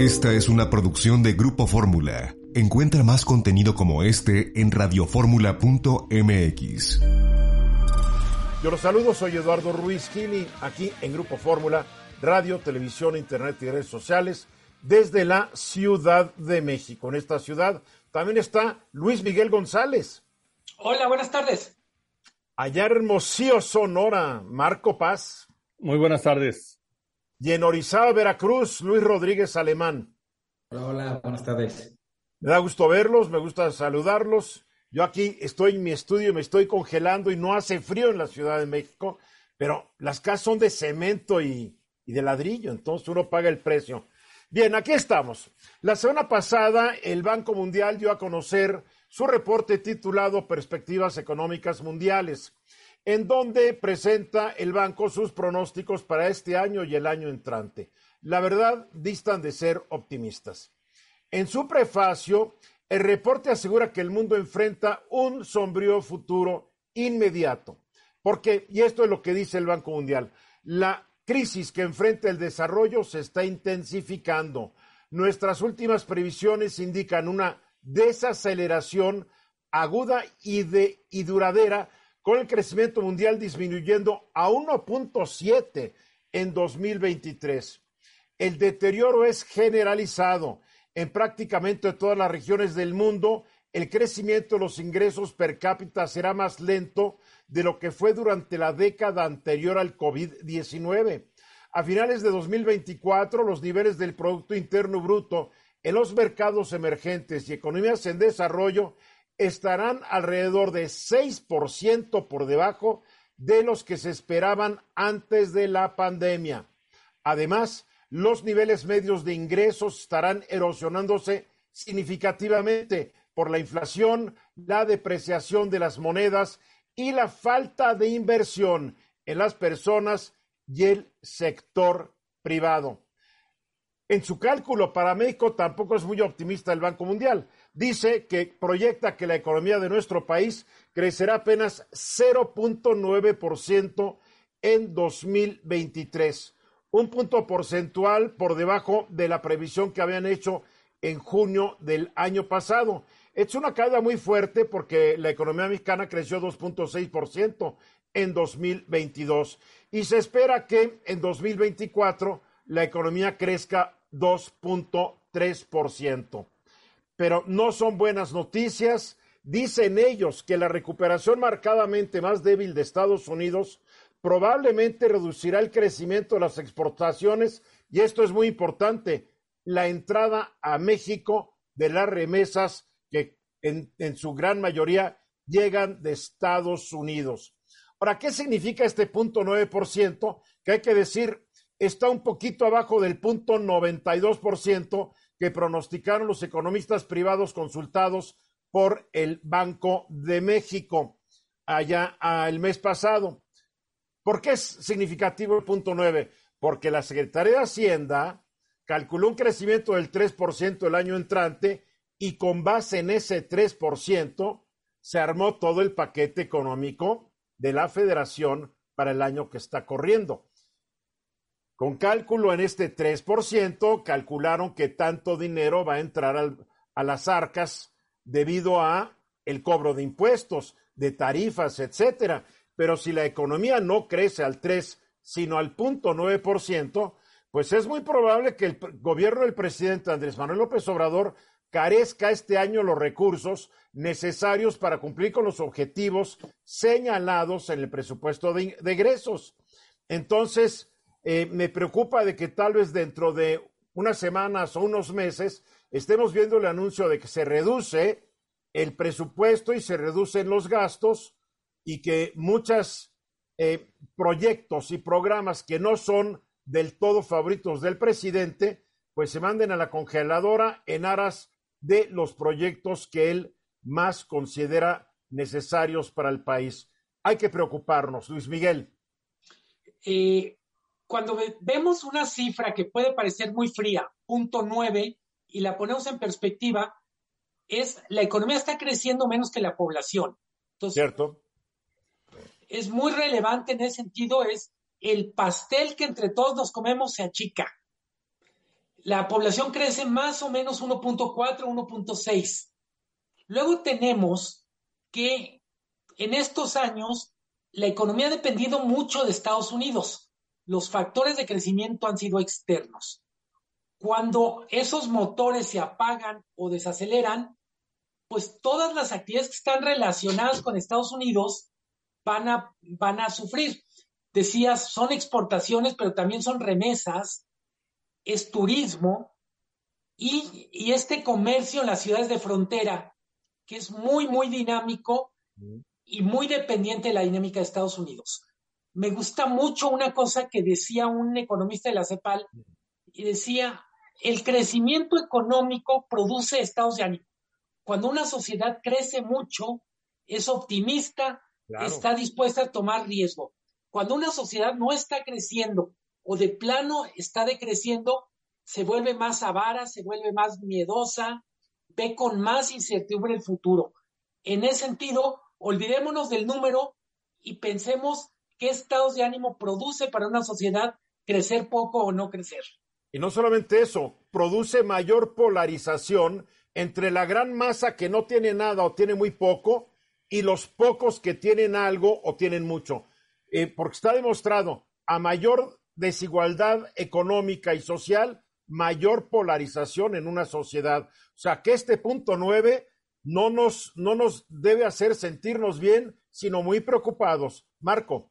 Esta es una producción de Grupo Fórmula. Encuentra más contenido como este en radioformula.mx. Yo los saludo, soy Eduardo Ruiz Gili, aquí en Grupo Fórmula, radio, televisión, internet y redes sociales, desde la Ciudad de México. En esta ciudad también está Luis Miguel González. Hola, buenas tardes. Allá Hermosillo, Sonora, Marco Paz. Muy buenas tardes. Y en Orizaba, Veracruz, Luis Rodríguez Alemán. Hola, hola, buenas tardes. Me da gusto verlos, me gusta saludarlos. Yo aquí estoy en mi estudio, me estoy congelando y no hace frío en la Ciudad de México, pero las casas son de cemento y, y de ladrillo, entonces uno paga el precio. Bien, aquí estamos. La semana pasada el Banco Mundial dio a conocer su reporte titulado Perspectivas Económicas Mundiales en donde presenta el banco sus pronósticos para este año y el año entrante. La verdad, distan de ser optimistas. En su prefacio, el reporte asegura que el mundo enfrenta un sombrío futuro inmediato. Porque, y esto es lo que dice el Banco Mundial, la crisis que enfrenta el desarrollo se está intensificando. Nuestras últimas previsiones indican una desaceleración aguda y, de, y duradera con el crecimiento mundial disminuyendo a 1.7 en 2023. El deterioro es generalizado en prácticamente todas las regiones del mundo. El crecimiento de los ingresos per cápita será más lento de lo que fue durante la década anterior al COVID-19. A finales de 2024, los niveles del Producto Interno Bruto en los mercados emergentes y economías en desarrollo estarán alrededor de 6% por debajo de los que se esperaban antes de la pandemia. Además, los niveles medios de ingresos estarán erosionándose significativamente por la inflación, la depreciación de las monedas y la falta de inversión en las personas y el sector privado. En su cálculo para México tampoco es muy optimista el Banco Mundial dice que proyecta que la economía de nuestro país crecerá apenas 0.9% en 2023, un punto porcentual por debajo de la previsión que habían hecho en junio del año pasado. Es una caída muy fuerte porque la economía mexicana creció 2.6% en 2022 y se espera que en 2024 la economía crezca 2.3% pero no son buenas noticias. Dicen ellos que la recuperación marcadamente más débil de Estados Unidos probablemente reducirá el crecimiento de las exportaciones y esto es muy importante, la entrada a México de las remesas que en, su gran mayoría llegan de Estados Unidos. Ahora, ¿qué significa este punto 9%? Que hay que decir, está un poquito abajo del punto 92% que pronosticaron los economistas privados consultados por el Banco de México allá el mes pasado. ¿Por qué es significativo el punto 9? Porque la Secretaría de Hacienda calculó un crecimiento del 3% el año entrante y con base en ese 3% se armó todo el paquete económico de la federación para el año que está corriendo. Con cálculo en este 3%, calcularon que tanto dinero va a entrar a las arcas debido a el cobro de impuestos, de tarifas, etcétera. Pero si la economía no crece al 3, sino al punto 9%, pues es muy probable que el gobierno del presidente Andrés Manuel López Obrador carezca este año los recursos necesarios para cumplir con los objetivos señalados en el presupuesto de, de egresos. Entonces, eh, me preocupa de que tal vez dentro de unas semanas o unos meses estemos viendo el anuncio de que se reduce el presupuesto y se reducen los gastos y que muchos eh, proyectos y programas que no son del todo favoritos del presidente, pues se manden a la congeladora en aras de los proyectos que él más considera necesarios para el país. Hay que preocuparnos, Luis Miguel. Eh, cuando vemos una cifra que puede parecer muy fría, punto nueve, y la ponemos en perspectiva, es la economía está creciendo menos que la población. Entonces, Cierto. Es muy relevante en ese sentido, es el pastel que entre todos nos comemos se achica. la población crece más o menos 1.4, 1.6. Luego tenemos que en estos años la economía ha dependido mucho de Estados Unidos. Los factores de crecimiento han sido externos. Cuando esos motores se apagan o desaceleran, pues todas las actividades que están relacionadas con Estados Unidos van a, van a sufrir. Decías, son exportaciones, pero también son remesas, es turismo y, y este comercio en las ciudades de frontera, que es muy, muy dinámico y muy dependiente de la dinámica de Estados Unidos. Me gusta mucho una cosa que decía un economista de la CEPAL y decía, el crecimiento económico produce estados de ánimo. Cuando una sociedad crece mucho, es optimista, claro. está dispuesta a tomar riesgo. Cuando una sociedad no está creciendo o de plano está decreciendo, se vuelve más avara, se vuelve más miedosa, ve con más incertidumbre el futuro. En ese sentido, olvidémonos del número y pensemos qué estados de ánimo produce para una sociedad crecer poco o no crecer. Y no solamente eso, produce mayor polarización entre la gran masa que no tiene nada o tiene muy poco y los pocos que tienen algo o tienen mucho. Eh, porque está demostrado, a mayor desigualdad económica y social, mayor polarización en una sociedad. O sea, que este punto nueve no nos, no nos debe hacer sentirnos bien, sino muy preocupados. Marco.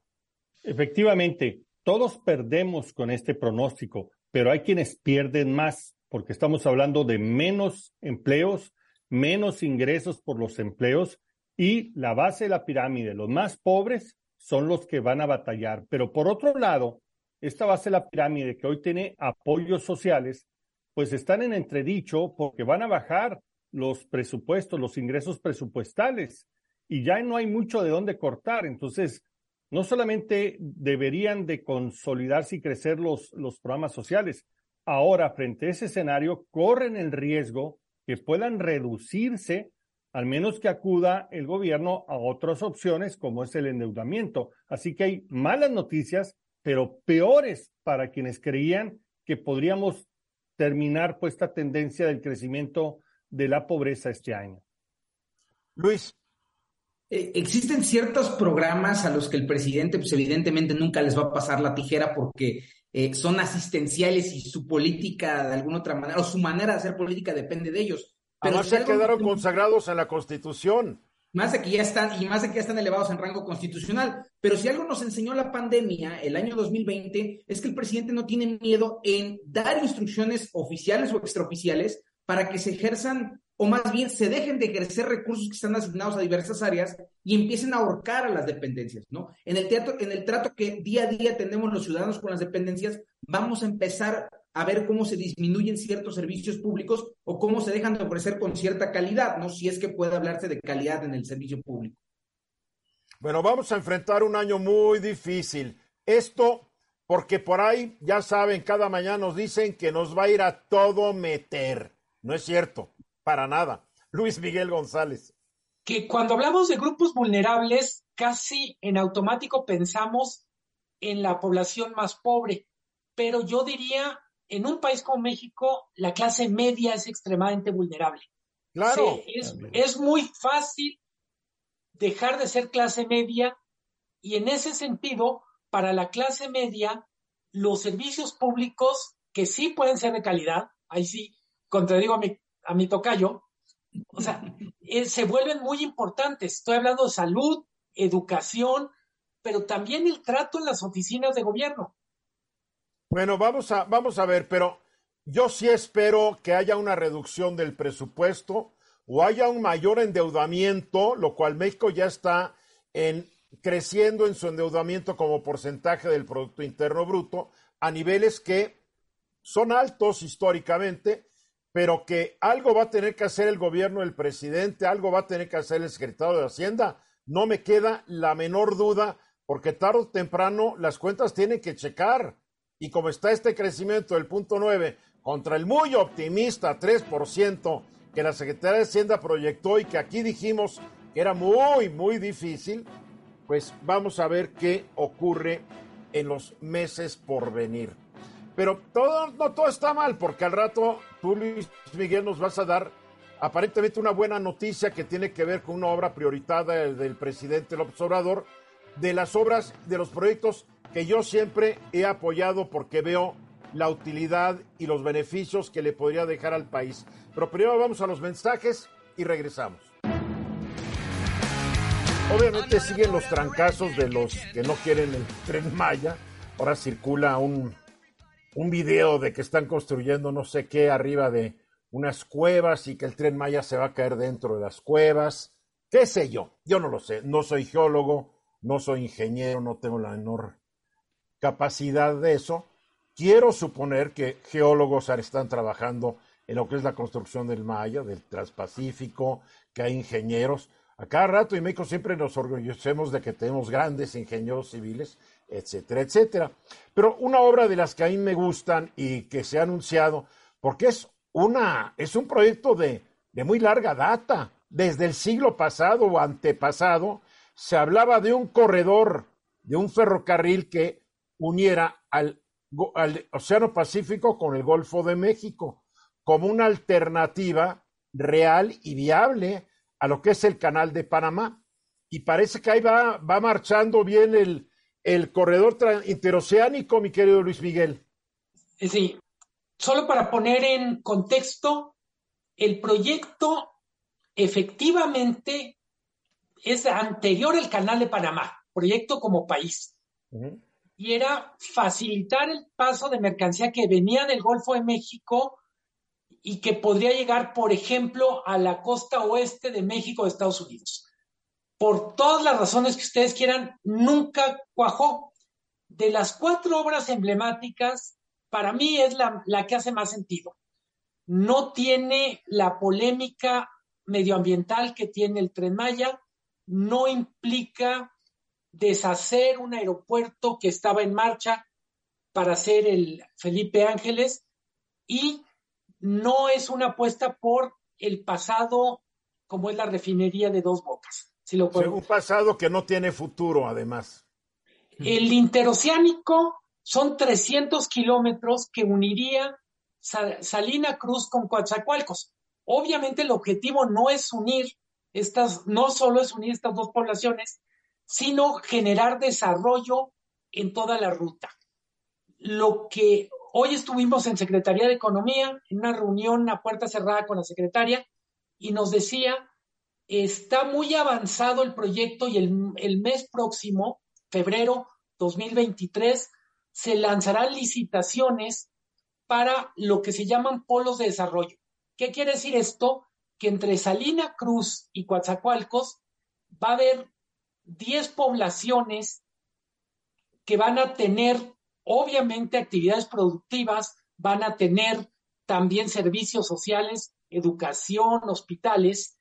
Efectivamente, todos perdemos con este pronóstico, pero hay quienes pierden más, porque estamos hablando de menos empleos, menos ingresos por los empleos y la base de la pirámide, los más pobres son los que van a batallar. Pero por otro lado, esta base de la pirámide que hoy tiene apoyos sociales, pues están en entredicho porque van a bajar los presupuestos, los ingresos presupuestales y ya no hay mucho de dónde cortar. Entonces, no solamente deberían de consolidarse y crecer los, los programas sociales, ahora frente a ese escenario corren el riesgo que puedan reducirse, al menos que acuda el gobierno a otras opciones como es el endeudamiento. Así que hay malas noticias pero peores para quienes creían que podríamos terminar pues esta tendencia del crecimiento de la pobreza este año. Luis. Eh, existen ciertos programas a los que el presidente, pues evidentemente nunca les va a pasar la tijera porque eh, son asistenciales y su política de alguna otra manera, o su manera de hacer política depende de ellos. Pero Además se quedaron consagrados en la Constitución. Más de que ya están, y más de que ya están elevados en rango constitucional. Pero si algo nos enseñó la pandemia, el año 2020, es que el presidente no tiene miedo en dar instrucciones oficiales o extraoficiales para que se ejerzan, o más bien se dejen de ejercer recursos que están asignados a diversas áreas y empiecen a ahorcar a las dependencias, ¿no? En el teatro, en el trato que día a día tenemos los ciudadanos con las dependencias, vamos a empezar a ver cómo se disminuyen ciertos servicios públicos o cómo se dejan de ofrecer con cierta calidad, ¿no? Si es que puede hablarse de calidad en el servicio público. Bueno, vamos a enfrentar un año muy difícil. Esto porque por ahí, ya saben, cada mañana nos dicen que nos va a ir a todo meter. No es cierto, para nada. Luis Miguel González. Que cuando hablamos de grupos vulnerables, casi en automático pensamos en la población más pobre, pero yo diría en un país como México, la clase media es extremadamente vulnerable. Claro. es, es, muy fácil dejar de ser clase media y en ese sentido, para la clase media, los servicios públicos que sí pueden ser de calidad, ahí sí, contradigo a mi, a mi tocayo, o sea, eh, se vuelven muy importantes. Estoy hablando de salud, educación, pero también el trato en las oficinas de gobierno. Bueno, vamos a, vamos a ver, pero yo sí espero que haya una reducción del presupuesto o haya un mayor endeudamiento, lo cual México ya está en, creciendo en su endeudamiento como porcentaje del Producto Interno Bruto a niveles que son altos históricamente, pero que algo va a tener que hacer el gobierno, el presidente, algo va a tener que hacer el secretario de Hacienda. No me queda la menor duda, porque tarde o temprano las cuentas tienen que checar. Y como está este crecimiento del punto 9 contra el muy optimista 3% que la Secretaría de Hacienda proyectó y que aquí dijimos que era muy, muy difícil, pues vamos a ver qué ocurre en los meses por venir. Pero todo, no todo está mal, porque al rato tú, Luis Miguel, nos vas a dar aparentemente una buena noticia que tiene que ver con una obra prioritaria del presidente López Obrador, de las obras, de los proyectos que yo siempre he apoyado porque veo la utilidad y los beneficios que le podría dejar al país. Pero primero vamos a los mensajes y regresamos. Obviamente siguen los trancazos de los que no quieren el tren Maya. Ahora circula un, un video de que están construyendo no sé qué arriba de unas cuevas y que el tren Maya se va a caer dentro de las cuevas. ¿Qué sé yo? Yo no lo sé. No soy geólogo, no soy ingeniero, no tengo la menor capacidad de eso. Quiero suponer que geólogos están trabajando en lo que es la construcción del Maya, del Transpacífico, que hay ingenieros. A cada rato en México siempre nos orgullecemos de que tenemos grandes ingenieros civiles, etcétera, etcétera. Pero una obra de las que a mí me gustan y que se ha anunciado, porque es una, es un proyecto de, de muy larga data. Desde el siglo pasado o antepasado se hablaba de un corredor, de un ferrocarril que uniera al, Océano Pacífico con el Golfo de México como una alternativa real y viable a lo que es el canal de Panamá. Y parece que ahí va, va marchando bien el, el corredor interoceánico, mi querido Luis Miguel. Sí, solo para poner en contexto, el proyecto efectivamente es anterior al Canal de Panamá, proyecto como país. Y era facilitar el paso de mercancía que venía del Golfo de México y que podría llegar, por ejemplo, a la costa oeste de México de Estados Unidos. Por todas las razones que ustedes quieran, nunca cuajó. De las cuatro obras emblemáticas, para mí es la, que hace más sentido. No tiene la polémica medioambiental que tiene el tren Maya, no implica deshacer un aeropuerto que estaba en marcha para hacer el Felipe Ángeles y no es una apuesta por el pasado como es la refinería de dos bocas. Si lo un pasado que no tiene futuro, además. El interoceánico son 300 kilómetros que uniría Salina Cruz con Coatzacoalcos. Obviamente el objetivo no es unir estas, no solo es unir estas dos poblaciones, sino generar desarrollo en toda la ruta. Lo que hoy estuvimos en Secretaría de Economía, en una reunión a puerta cerrada con la secretaria, y nos decía, está muy avanzado el proyecto y el, mes próximo, febrero 2023, se lanzarán licitaciones para lo que se llaman polos de desarrollo. ¿Qué quiere decir esto? Que entre Salina Cruz y Coatzacoalcos va a haber 10 poblaciones que van a tener, obviamente, actividades productivas, van a tener también servicios sociales, educación, hospitales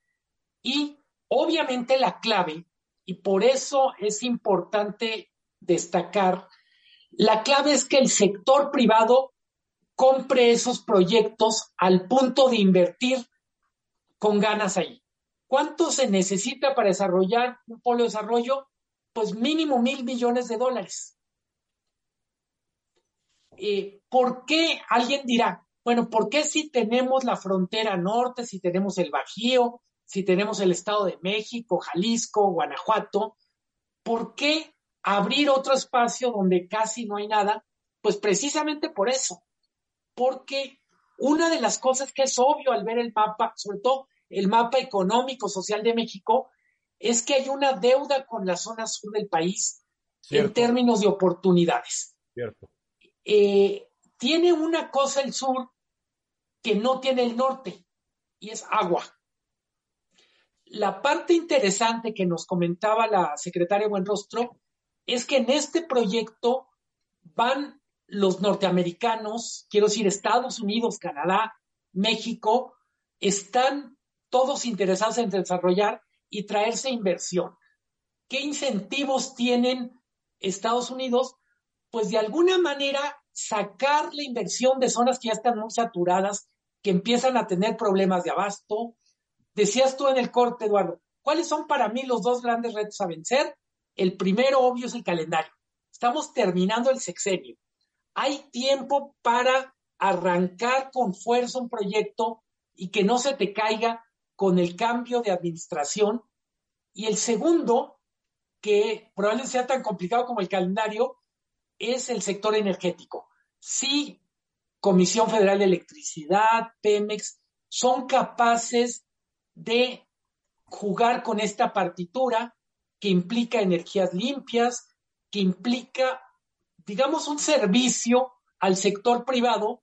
y, obviamente, la clave, y por eso es importante destacar la clave es que el sector privado compre esos proyectos al punto de invertir con ganas ahí. ¿Cuánto se necesita para desarrollar un polo de desarrollo? Pues mínimo mil millones de dólares. Eh, ¿Por qué? Alguien dirá, bueno, ¿por qué si tenemos la frontera norte, si tenemos el Bajío, si tenemos el Estado de México, Jalisco, Guanajuato, ¿por qué abrir otro espacio donde casi no hay nada, pues precisamente por eso, porque una de las cosas que es obvio al ver el mapa, sobre todo el mapa económico social de México, es que hay una deuda con la zona sur del país en términos de oportunidades. Cierto. Eh, tiene una cosa el sur que no tiene el norte y es agua. La parte interesante que nos comentaba la secretaria Buenrostro es que en este proyecto van los norteamericanos, quiero decir Estados Unidos, Canadá, México, están todos interesados en desarrollar y traerse inversión. ¿Qué incentivos tienen Estados Unidos? Pues de alguna manera sacar la inversión de zonas que ya están muy saturadas, que empiezan a tener problemas de abasto. Decías tú en el corte, Eduardo, ¿cuáles son para mí los dos grandes retos a vencer? El primero, obvio, es el calendario. Estamos terminando el sexenio. hay tiempo para arrancar con fuerza un proyecto y que no se te caiga con el cambio de administración. Y el segundo, que probablemente sea tan complicado como el calendario, es el sector energético. Sí, Comisión Federal de Electricidad, Pemex, son capaces de jugar con esta partitura que implica energías limpias, que implica, digamos, un servicio al sector privado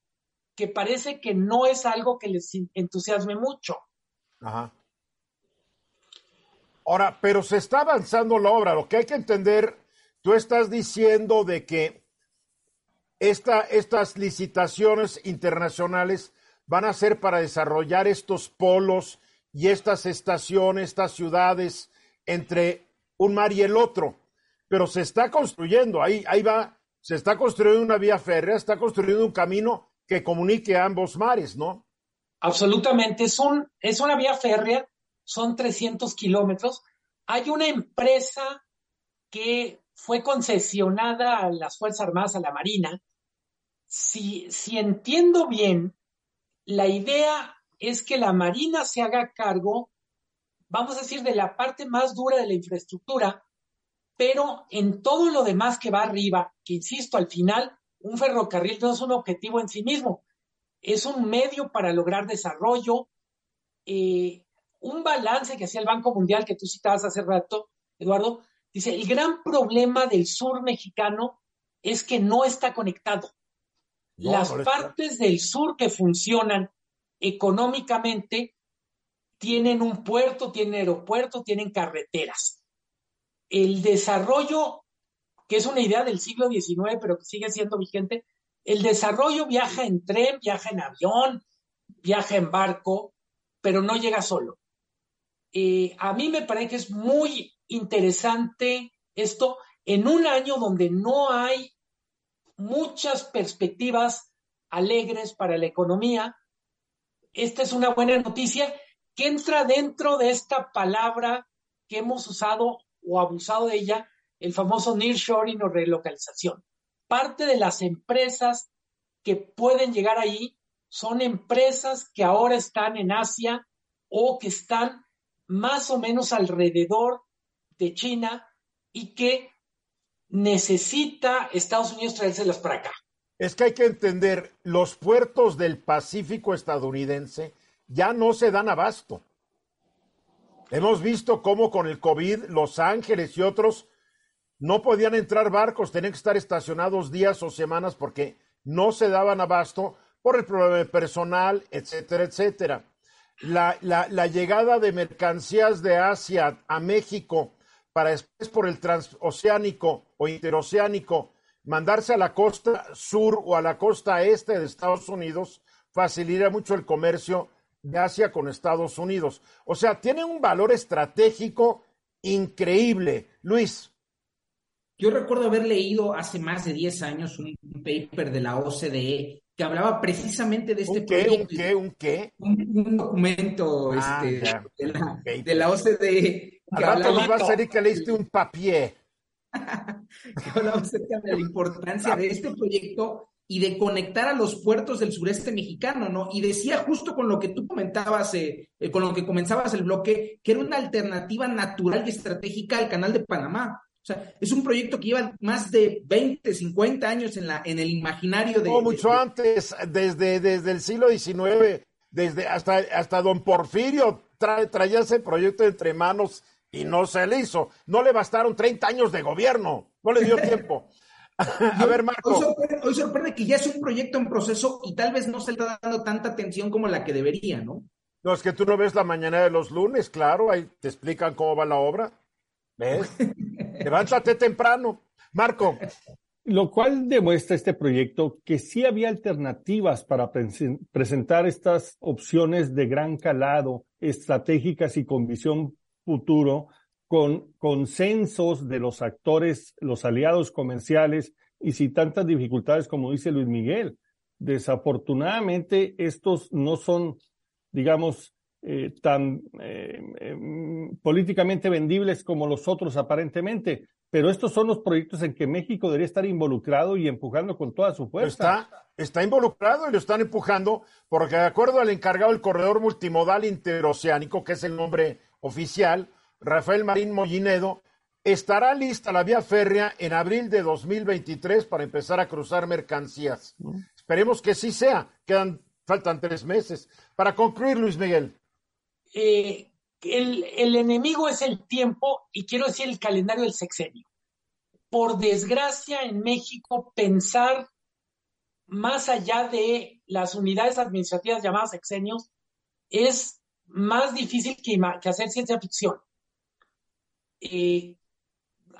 que parece que no es algo que les entusiasme mucho. Ahora, pero se está avanzando la obra. Lo que hay que entender, tú estás diciendo de que esta, estas licitaciones internacionales van a ser para desarrollar estos polos y estas estaciones, estas ciudades entre un mar y el otro. Pero se está construyendo, ahí, ahí va, se está construyendo una vía férrea, está construyendo un camino que comunique a ambos mares, ¿no? Absolutamente, es, un, es una vía férrea, son 300 kilómetros. Hay una empresa que fue concesionada a las Fuerzas Armadas, a la Marina. Si, si entiendo bien, la idea es que la Marina se haga cargo, vamos a decir, de la parte más dura de la infraestructura, pero en todo lo demás que va arriba, que insisto, al final un ferrocarril no es un objetivo en sí mismo, es un medio para lograr desarrollo, eh, un balance que hacía el Banco Mundial que tú citabas hace rato, Eduardo, dice, el gran problema del sur mexicano es que no está conectado. Las partes del sur que funcionan económicamente tienen un puerto, tienen aeropuerto, tienen carreteras. El desarrollo que es una idea del siglo XIX, pero que sigue siendo vigente, el desarrollo viaja en tren, viaja en avión, viaja en barco, pero no llega solo. Eh, a mí me parece que es muy interesante esto en un año donde no hay muchas perspectivas alegres para la economía. Esta es una buena noticia que entra dentro de esta palabra que hemos usado o abusado de ella el famoso nearshoring o relocalización. Parte de las empresas que pueden llegar ahí son empresas que ahora están en Asia o que están más o menos alrededor de China y que necesita Estados Unidos traérselas para acá. Es que hay que entender, los puertos del Pacífico estadounidense ya no se dan abasto. Hemos visto cómo con el COVID Los Ángeles y otros no podían entrar barcos, tenían que estar estacionados días o semanas porque no se daban abasto por el problema de personal, etcétera, etcétera. La, la, llegada de mercancías de Asia a México para después por el transoceánico o interoceánico mandarse a la costa sur o a la costa este de Estados Unidos facilitaría mucho el comercio de Asia con Estados Unidos. O sea, tiene un valor estratégico increíble. Luis, yo recuerdo haber leído hace más de 10 años un, paper de la OCDE que hablaba precisamente de este ¿Un qué, ¿Un qué? ¿Un qué? Un, documento ah, este, de, la, OCDE. Que hablaba, va a que leíste un papier. hablaba acerca de la importancia de este proyecto y de conectar a los puertos del sureste mexicano, ¿no? Y decía justo con lo que tú comentabas, eh, eh, con lo que comenzabas el bloque, que era una alternativa natural y estratégica al canal de Panamá. O sea, es un proyecto que lleva más de 20, 50 años en, la, en el imaginario de... No, mucho antes, desde, desde el siglo XIX, desde hasta, hasta don Porfirio traía ese proyecto entre manos y no se le hizo. No le bastaron 30 años de gobierno, no le dio tiempo. A ver, Marco. Hoy sorprende, hoy sorprende, que ya es un proyecto en proceso y tal vez no se le está dando tanta atención como la que debería, ¿no? No, es que tú no ves la mañana de los lunes, claro, ahí te explican cómo va la obra. ¿Ves? Levántate temprano. Marco. Lo cual demuestra este proyecto que sí había alternativas para presentar estas opciones de gran calado, estratégicas y con visión futuro, con consensos de los actores, los aliados comerciales y sin tantas dificultades como dice Luis Miguel. Desafortunadamente, estos no son, digamos, eh, tan eh, em, políticamente vendibles como los otros aparentemente, pero estos son los proyectos en que México debería estar involucrado y empujando con toda su fuerza. Está, está involucrado y lo están empujando porque de acuerdo al encargado del corredor multimodal interoceánico, que es el nombre oficial, Rafael Marín Mollinedo, estará lista la vía férrea en abril de 2023 para empezar a cruzar mercancías. Esperemos que sí sea. Quedan, faltan tres meses. Para concluir, Luis Miguel. Eh, el, el, enemigo es el tiempo y quiero decir el calendario del sexenio. Por desgracia, en México, pensar más allá de las unidades administrativas llamadas sexenios es más difícil que, hacer ciencia ficción. Eh,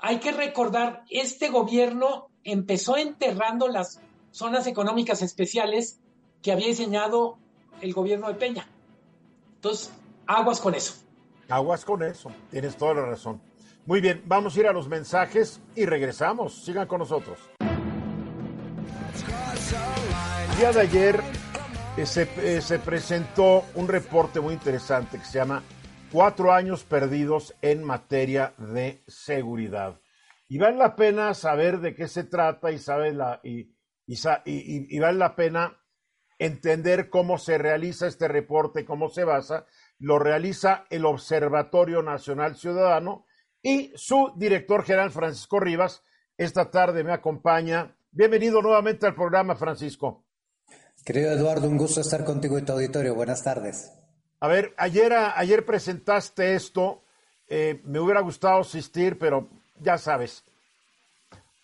hay que recordar, este gobierno empezó enterrando las zonas económicas especiales que había diseñado el gobierno de Peña. Entonces, aguas con eso. Aguas con eso, tienes toda la razón. Muy bien, vamos a ir a los mensajes y regresamos. Sigan con nosotros. El día de ayer se, eh, se presentó un reporte muy interesante que se llama Cuatro años perdidos en materia de seguridad. Y vale la pena saber de qué se trata y, la, y, y, vale la pena entender cómo se realiza este reporte, cómo se basa. Lo realiza el Observatorio Nacional Ciudadano y su director general, Francisco Rivas, esta tarde me acompaña. Bienvenido nuevamente al programa, Francisco. Querido Eduardo, un gusto estar contigo y tu auditorio. Buenas tardes. A ver, ayer, ayer presentaste esto. Eh, me hubiera gustado asistir, pero ya sabes.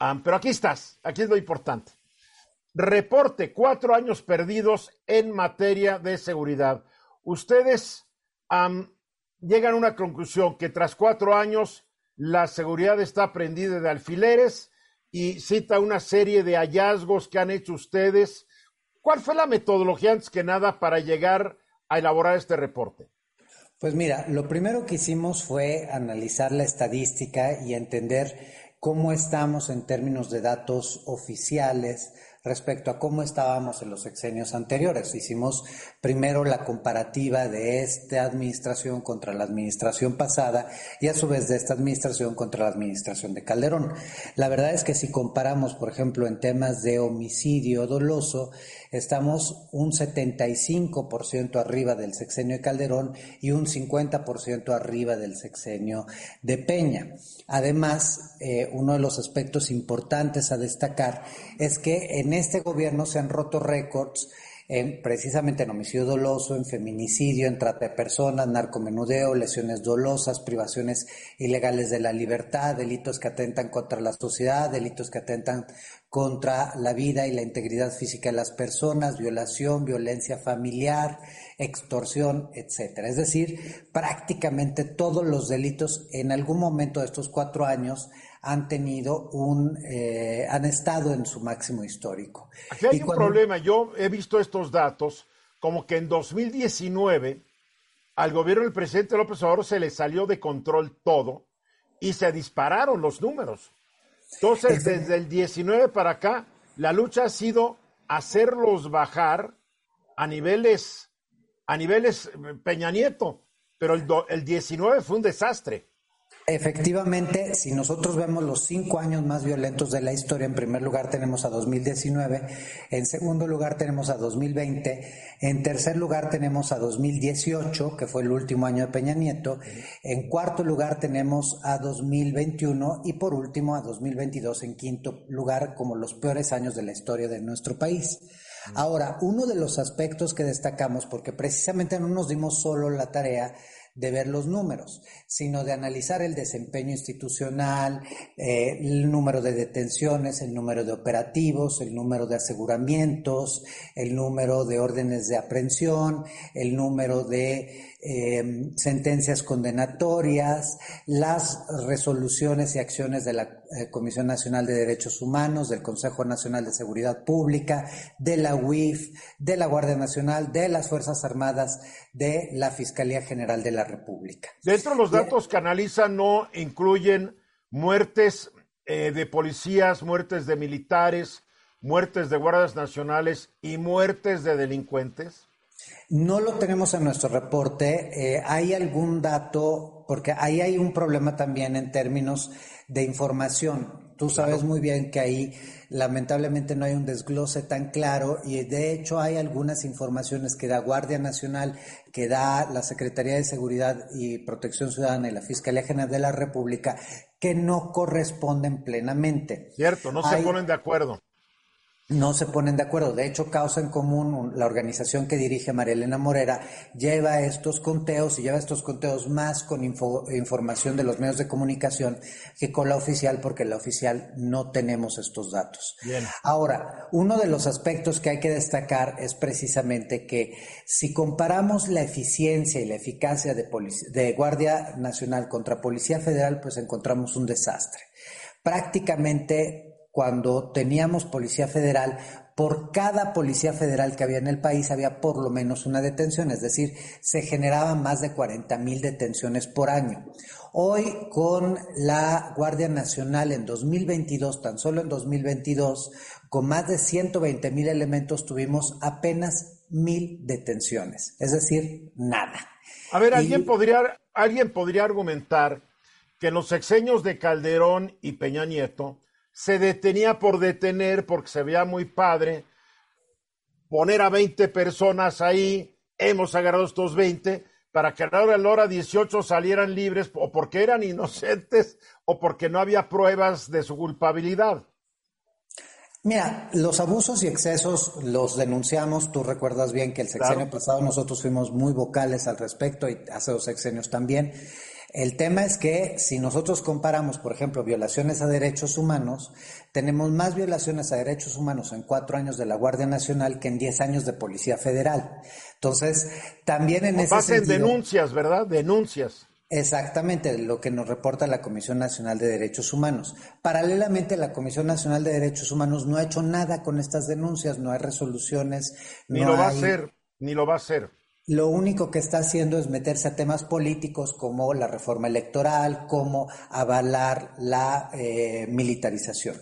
Um, pero aquí estás, aquí es lo importante. Reporte, cuatro años perdidos en materia de seguridad. Ustedes llegan a una conclusión que tras cuatro años la seguridad está prendida de alfileres y cita una serie de hallazgos que han hecho ustedes. ¿Cuál fue la metodología antes que nada para llegar a elaborar este reporte? Pues mira, lo primero que hicimos fue analizar la estadística y entender cómo estamos en términos de datos oficiales respecto a cómo estábamos en los sexenios anteriores. Hicimos primero la comparativa de esta administración contra la administración pasada y a su vez de esta administración contra la administración de Calderón. La verdad es que si comparamos, por ejemplo, en temas de homicidio doloso, estamos un 75% arriba del sexenio de Calderón y un 50% arriba del sexenio de Peña. Además, eh, uno de los aspectos importantes a destacar es que en este gobierno se han roto récords en, precisamente en homicidio doloso, en feminicidio, en trata de personas, narcomenudeo, lesiones dolosas, privaciones ilegales de la libertad, delitos que atentan contra la sociedad, delitos que atentan contra la vida y la integridad física de las personas, violación, violencia familiar, extorsión, etcétera. Es decir, prácticamente todos los delitos en algún momento de estos cuatro años han tenido un, eh, han estado en su máximo histórico. Aquí hay un problema. Yo he visto estos datos como que en 2019 al gobierno del presidente López Obrador se le salió de control todo y se dispararon los números. Entonces, desde el 19 para acá, la lucha ha sido hacerlos bajar a niveles, a niveles eh, Peña Nieto, pero el, el 19 fue un desastre. Efectivamente, si nosotros vemos los cinco años más violentos de la historia, en primer lugar tenemos a 2019, en segundo lugar tenemos a 2020, en tercer lugar tenemos a 2018, que fue el último año de Peña Nieto, en cuarto lugar tenemos a 2021 y por último a 2022 en quinto lugar como los peores años de la historia de nuestro país. Ahora, uno de los aspectos que destacamos, porque precisamente no nos dimos solo la tarea de ver los números, sino de analizar el desempeño institucional, eh, el número de detenciones, el número de operativos, el número de aseguramientos, el número de órdenes de aprehensión, el número de eh, sentencias condenatorias, las resoluciones y acciones de la eh, Comisión Nacional de Derechos Humanos, del Consejo Nacional de Seguridad Pública, de la UIF, de la Guardia Nacional, de las Fuerzas Armadas, de la Fiscalía General de la República. Dentro de los datos que analizan no incluyen muertes eh, de policías, muertes de militares, muertes de guardias nacionales y muertes de delincuentes. No lo tenemos en nuestro reporte. Eh, ¿Hay algún dato? Porque ahí hay un problema también en términos de información. Tú sabes muy bien que ahí lamentablemente no hay un desglose tan claro y de hecho hay algunas informaciones que da Guardia Nacional, que da la Secretaría de Seguridad y Protección Ciudadana y la Fiscalía General de la República que no corresponden plenamente. Cierto, no se ponen de acuerdo no se ponen de acuerdo. De hecho, Causa en Común, la organización que dirige María Elena Morera, lleva estos conteos y lleva estos conteos más con información de los medios de comunicación que con la oficial, porque la oficial no tenemos estos datos. Ahora, uno de los aspectos que hay que destacar es precisamente que si comparamos la eficiencia y la eficacia de, de Guardia Nacional contra Policía Federal, pues encontramos un desastre. Prácticamente cuando teníamos policía federal, por cada policía federal que había en el país había por lo menos una detención, es decir, se generaban más de 40 mil detenciones por año. Hoy con la Guardia Nacional en 2022, tan solo en 2022, con más de 120 mil elementos tuvimos apenas mil detenciones, es decir, nada. A ver, ¿alguien, podría, alguien podría argumentar que en los sexenios de Calderón y Peña Nieto, se detenía por detener porque se veía muy padre poner a 20 personas ahí, hemos agarrado estos 20 para que a la hora 18 salieran libres o porque eran inocentes o porque no había pruebas de su culpabilidad. Mira, los abusos y excesos los denunciamos. Tú recuerdas bien que el sexenio pasado nosotros fuimos muy vocales al respecto y hace dos sexenios también. El tema es que si nosotros comparamos, por ejemplo, violaciones a derechos humanos, tenemos más violaciones a derechos humanos en cuatro años de la Guardia Nacional que en diez años de Policía Federal. Entonces, también en ese sentido... denuncias, ¿verdad? Denuncias. Exactamente, lo que nos reporta la Comisión Nacional de Derechos Humanos. Paralelamente, la Comisión Nacional de Derechos Humanos no ha hecho nada con estas denuncias, no hay resoluciones. Ni lo va a hacer, ni lo va a hacer lo único que está haciendo es meterse a temas políticos como la reforma electoral, como avalar la eh, militarización.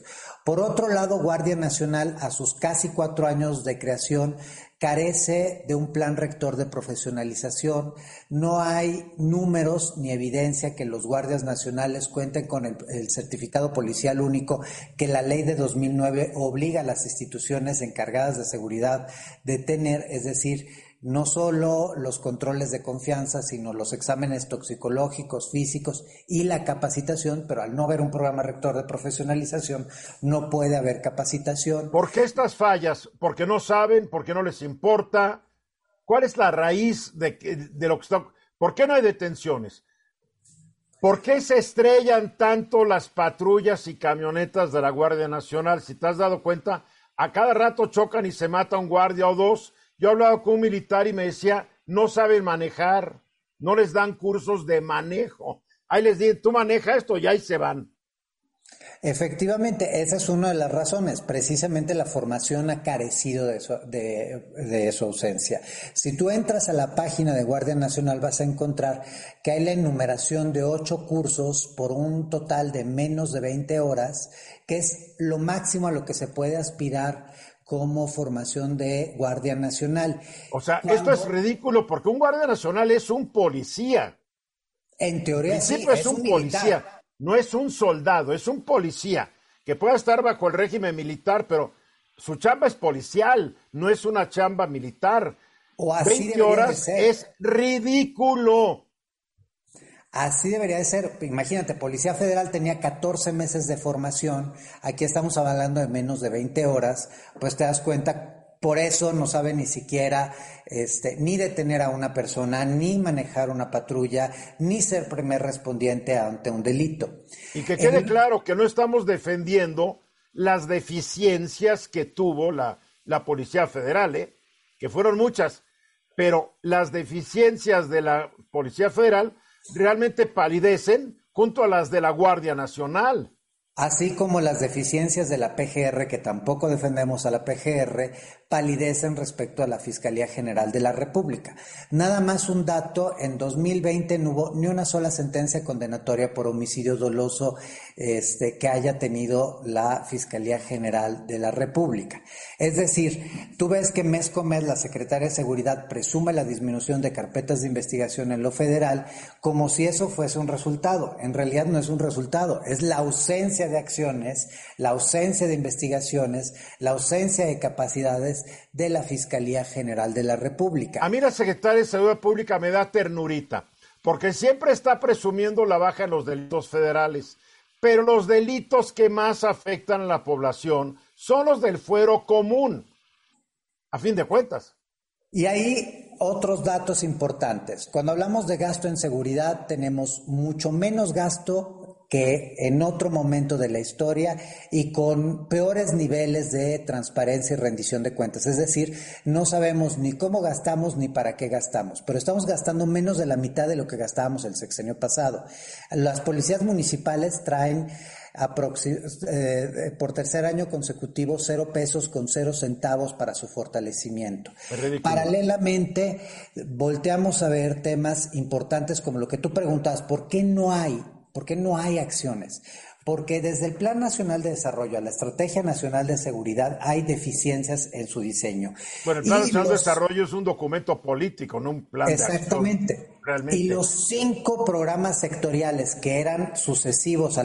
Por otro lado, Guardia Nacional, a sus casi cuatro años de creación, carece de un plan rector de profesionalización. No hay números ni evidencia que los guardias nacionales cuenten con el, el, certificado policial único que la ley de 2009 obliga a las instituciones encargadas de seguridad de tener, es decir, no solo los controles de confianza, sino los exámenes toxicológicos, físicos y la capacitación, pero al no haber un programa rector de profesionalización, no puede haber capacitación. ¿Por qué estas fallas? ¿Porque no saben? ¿Porque no les importa? ¿Cuál es la raíz de, de lo que está... ¿Por qué no hay detenciones? ¿Por qué se estrellan tanto las patrullas y camionetas de la Guardia Nacional? Si te has dado cuenta, a cada rato chocan y se mata un guardia o dos yo hablaba con un militar y me decía, no saben manejar, no les dan cursos de manejo. Ahí les dije, tú maneja esto y ahí se van. Efectivamente, esa es una de las razones. Precisamente la formación ha carecido de su, de, su, ausencia. Si tú entras a la página de Guardia Nacional vas a encontrar que hay la enumeración de ocho cursos por un total de menos de 20 horas, que es lo máximo a lo que se puede aspirar como formación de Guardia Nacional. O sea, esto es ridículo porque un Guardia Nacional es un policía. En teoría, sí, es, un, policía, no es un soldado, es un policía que puede estar bajo el régimen militar, pero su chamba es policial, no es una chamba militar. O así 20 horas es ridículo. Así debería de ser. Imagínate, Policía Federal tenía 14 meses de formación, aquí estamos hablando de menos de 20 horas, pues te das cuenta, por eso no sabe ni siquiera este, ni detener a una persona, ni manejar una patrulla, ni ser primer respondiente ante un delito. Y que quede claro que no estamos defendiendo las deficiencias que tuvo la, la Policía Federal, ¿eh? que fueron muchas, pero las deficiencias de la Policía Federal realmente palidecen junto a las de la Guardia Nacional. Así como las deficiencias de la PGR, que tampoco defendemos a la PGR, palidecen respecto a la Fiscalía General de la República. Nada más un dato, en 2020 no hubo ni una sola sentencia condenatoria por homicidio doloso este, que haya tenido la Fiscalía General de la República. Es decir, tú ves que mes con mes la Secretaria de Seguridad presume la disminución de carpetas de investigación en lo federal como si eso fuese un resultado. En realidad no es un resultado, es la ausencia de acciones, la ausencia de investigaciones, la ausencia de capacidades de la Fiscalía General de la República. A mí la Secretaria de Salud Pública me da ternurita, porque siempre está presumiendo la baja en los delitos federales, pero los delitos que más afectan a la población son los del fuero común, a fin de cuentas. Y ahí otros datos importantes. Cuando hablamos de gasto en seguridad, tenemos mucho menos gasto que en otro momento de la historia y con peores niveles de transparencia y rendición de cuentas. Es decir, no sabemos ni cómo gastamos ni para qué gastamos, pero estamos gastando menos de la mitad de lo que gastábamos el sexenio pasado. Las policías municipales traen eh, por tercer año consecutivo cero pesos con cero centavos para su fortalecimiento. Paralelamente, volteamos a ver temas importantes como lo que tú preguntas, ¿por qué no hay ¿Por qué no hay acciones? Porque desde el Plan Nacional de Desarrollo a la Estrategia Nacional de Seguridad hay deficiencias en su diseño. Bueno, el Plan Nacional de Desarrollo es un documento político, no un plan Exactamente. de acción. Y los cinco programas sectoriales que eran sucesivos a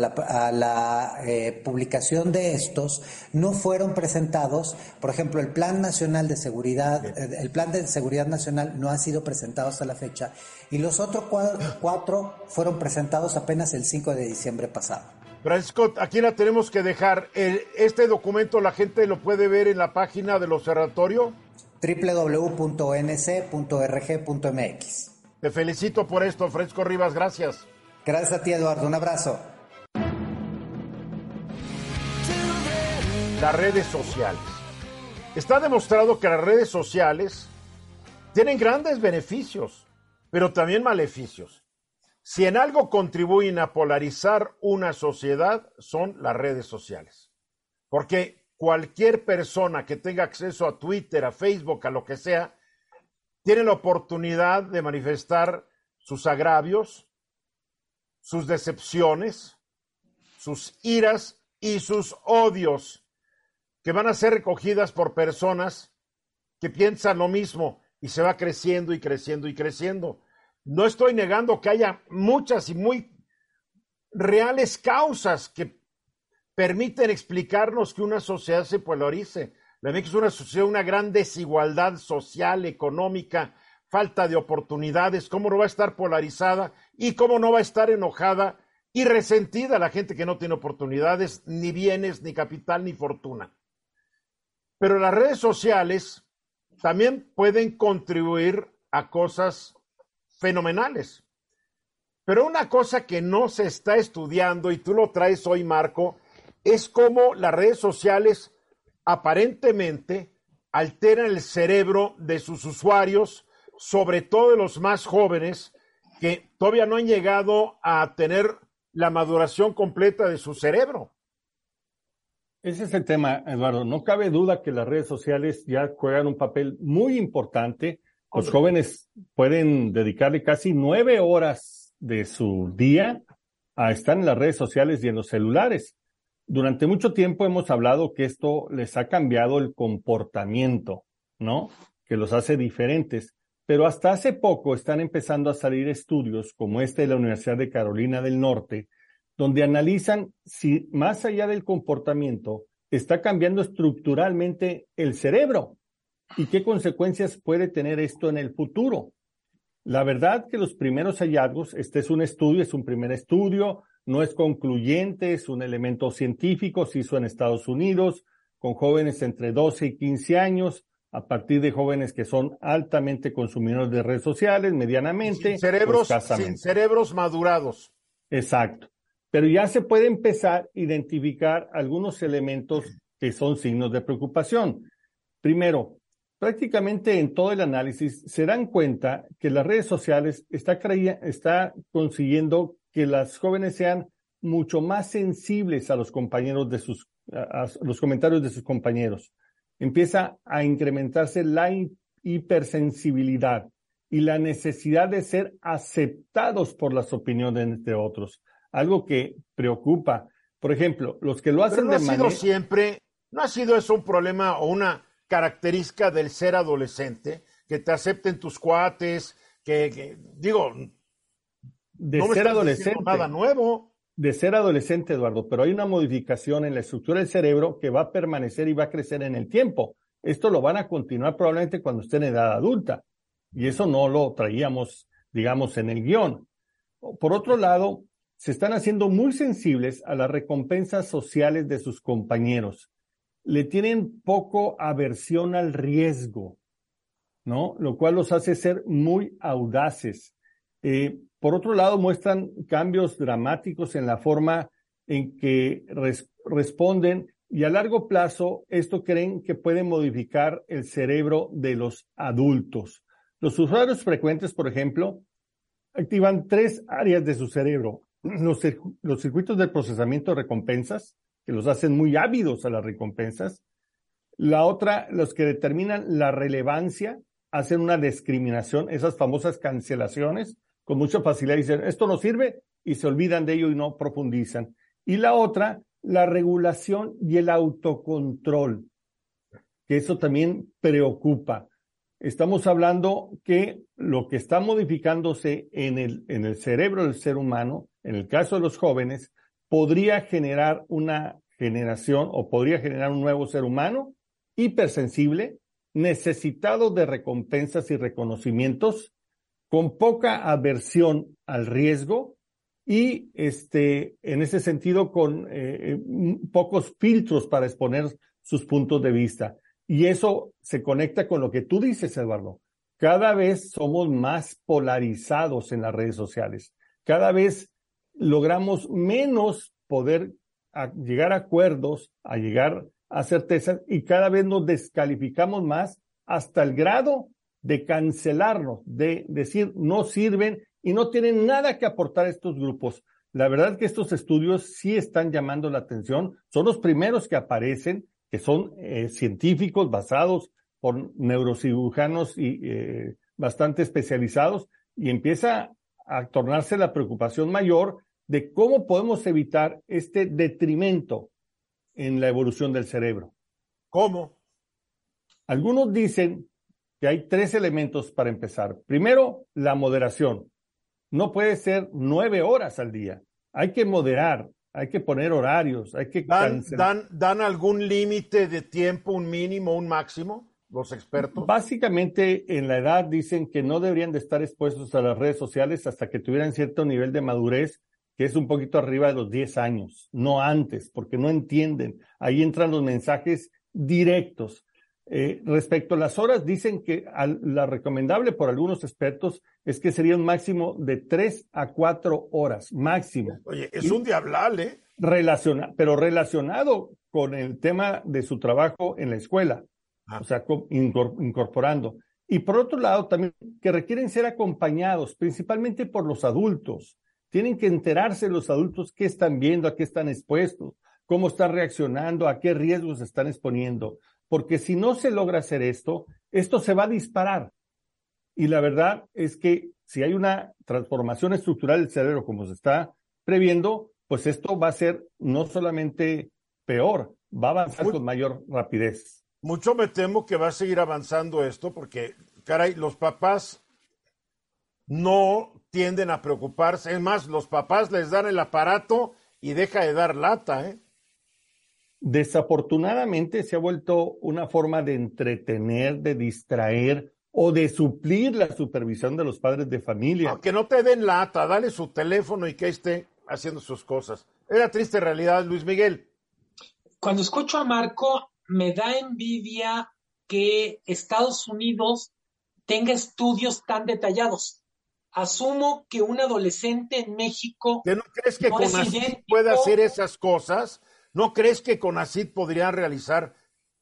la, eh, publicación de estos no fueron presentados. Por ejemplo, el Plan Nacional de Seguridad, eh, el Plan de Seguridad Nacional no ha sido presentado hasta la fecha y los otros cuatro fueron presentados apenas el 5 de diciembre pasado. Francisco, aquí la tenemos que dejar. este documento la gente lo puede ver en la página del observatorio www.nc.rg.mx. Te felicito por esto, Francisco Rivas, gracias. Gracias a ti, Eduardo, un abrazo. Las redes sociales. Está demostrado que las redes sociales tienen grandes beneficios, pero también maleficios. Si en algo contribuyen a polarizar una sociedad, son las redes sociales. Porque cualquier persona que tenga acceso a Twitter, a Facebook, a lo que sea, tiene la oportunidad de manifestar sus agravios, sus decepciones, sus iras y sus odios, que van a ser recogidas por personas que piensan lo mismo y se va creciendo y creciendo y creciendo. No estoy negando que haya muchas y muy reales causas que permiten explicarnos que una sociedad se polarice. La que es una sociedad, una gran desigualdad social, económica, falta de oportunidades, cómo no va a estar polarizada y cómo no va a estar enojada y resentida la gente que no tiene oportunidades, ni bienes, ni capital, ni fortuna. Pero las redes sociales también pueden contribuir a cosas fenomenales. Pero una cosa que no se está estudiando, y tú lo traes hoy, Marco, es cómo las redes sociales aparentemente alteran el cerebro de sus usuarios, sobre todo de los más jóvenes, que todavía no han llegado a tener la maduración completa de su cerebro. Ese es el tema, Eduardo. No cabe duda que las redes sociales ya juegan un papel muy importante los jóvenes pueden dedicarle casi nueve horas de su día a estar en las redes sociales y en los celulares. Durante mucho tiempo hemos hablado que esto les ha cambiado el comportamiento, ¿no? Que los hace diferentes. Pero hasta hace poco están empezando a salir estudios como este de la Universidad de Carolina del Norte, donde analizan si más allá del comportamiento está cambiando estructuralmente el cerebro. ¿Y qué consecuencias puede tener esto en el futuro? La verdad que los primeros hallazgos, este es un estudio, es un primer estudio, no es concluyente, es un elemento científico, se hizo en Estados Unidos, con jóvenes entre 12 y 15 años, a partir de jóvenes que son altamente consumidores de redes sociales, medianamente. Sin cerebros, sin cerebros madurados. Exacto. Pero ya se puede empezar a identificar algunos elementos que son signos de preocupación. Primero, prácticamente en todo el análisis se dan cuenta que las redes sociales está, está consiguiendo que las jóvenes sean mucho más sensibles a los compañeros de sus, a, los comentarios de sus compañeros. empieza a incrementarse la hipersensibilidad y la necesidad de ser aceptados por las opiniones de otros, algo que preocupa. Por ejemplo, los que lo hacen no de ha sido siempre, no ha sido eso un problema o una característica del ser adolescente, que te acepten tus cuates, que, que- digo, de no ser adolescente. nada nuevo. de ser adolescente, Eduardo, pero hay una modificación en la estructura del cerebro que va a permanecer y va a crecer en el tiempo. Esto lo van a continuar probablemente cuando estén en edad adulta. Y eso no lo traíamos, digamos, en el guion. Por otro lado, se están haciendo muy sensibles a las recompensas sociales de sus compañeros. Le tienen poco aversión al riesgo, ¿no? Lo cual los hace ser muy audaces. Eh, por otro lado, muestran cambios dramáticos en la forma en que res- responden y a largo plazo esto creen que puede modificar el cerebro de los adultos. Los usuarios frecuentes, por ejemplo, activan tres áreas de su cerebro. Los, circu- los circuitos de procesamiento de recompensas, que los hacen muy ávidos a las recompensas. La otra, los que determinan la relevancia, hacen una discriminación, esas famosas cancelaciones, con mucha facilidad dicen, esto no sirve y se olvidan de ello y no profundizan. Y la otra, la regulación y el autocontrol, que eso también preocupa. Estamos hablando que lo que está modificándose en el, en el cerebro del ser humano, en el caso de los jóvenes, podría generar una generación o podría generar un nuevo ser humano hipersensible, necesitado de recompensas y reconocimientos, con poca aversión al riesgo y este, en ese sentido con eh, pocos filtros para exponer sus puntos de vista. Y eso se conecta con lo que tú dices, Eduardo. Cada vez somos más polarizados en las redes sociales. Cada vez logramos menos poder llegar a acuerdos, a llegar a certezas y cada vez nos descalificamos más hasta el grado de cancelarnos, de decir no sirven y no tienen nada que aportar estos grupos. La verdad que estos estudios sí están llamando la atención, son los primeros que aparecen, que son eh, científicos basados por neurocirujanos y eh, bastante especializados, y empieza a tornarse la preocupación mayor de cómo podemos evitar este detrimento en la evolución del cerebro. ¿Cómo? Algunos dicen que hay tres elementos para empezar. Primero, la moderación. No puede ser nueve horas al día. Hay que moderar, hay que poner horarios, hay que ¿Dan, dan, dan algún límite de tiempo, un mínimo, un máximo, los expertos? Básicamente, en la edad dicen que no deberían de estar expuestos a las redes sociales hasta que tuvieran cierto nivel de madurez, que es un poquito arriba de los 10 años, no antes, porque no entienden. Ahí entran los mensajes directos. Eh, respecto a las horas, dicen que al- la recomendable por algunos expertos es que sería un máximo de 3 a 4 horas, máximo. Oye, es un diablal, ¿eh? Relaciona, pero relacionado con el tema de su trabajo en la escuela, O sea, co- incor- incorporando. Y por otro lado, también que requieren ser acompañados, principalmente por los adultos. Tienen que enterarse los adultos qué están viendo, a qué están expuestos, cómo están reaccionando, a qué riesgos se están exponiendo. Porque si no se logra hacer esto, esto se va a disparar. Y la verdad es que si hay una transformación estructural del cerebro como se está previendo, pues esto va a ser no solamente peor, va a avanzar con mayor rapidez. Mucho me temo que va a seguir avanzando esto porque, caray, los papás no tienden a preocuparse. Es más, los papás les dan el aparato y deja de dar lata, ¿eh? Desafortunadamente se ha vuelto una forma de entretener, de distraer o de suplir la supervisión de los padres de familia. Aunque no te den lata, dale su teléfono y que esté haciendo sus cosas. Es la triste realidad, Luis Miguel. Cuando escucho a Marco, me da envidia que Estados Unidos tenga estudios tan detallados. Asumo que un adolescente en México ¿Que no crees que No CONACYT puede hacer esas cosas? ¿No crees que CONACYT podría realizar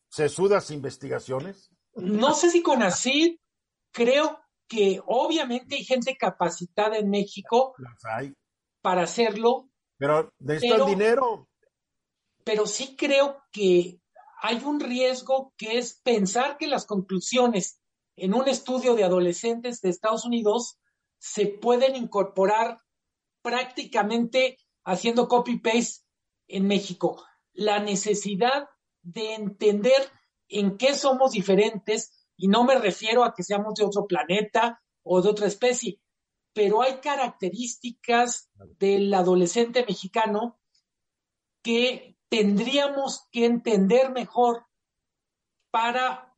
sesudas investigaciones? No sé si con ACID, creo que obviamente hay gente capacitada en México Las hay. para hacerlo, Pero necesitan dinero. pero sí creo que hay un riesgo que es pensar que las conclusiones en un estudio de adolescentes de Estados Unidos se pueden incorporar prácticamente haciendo copy-paste en México. La necesidad de entender en qué somos diferentes, y no me refiero a que seamos de otro planeta o de otra especie, pero hay características del adolescente mexicano que tendríamos que entender mejor para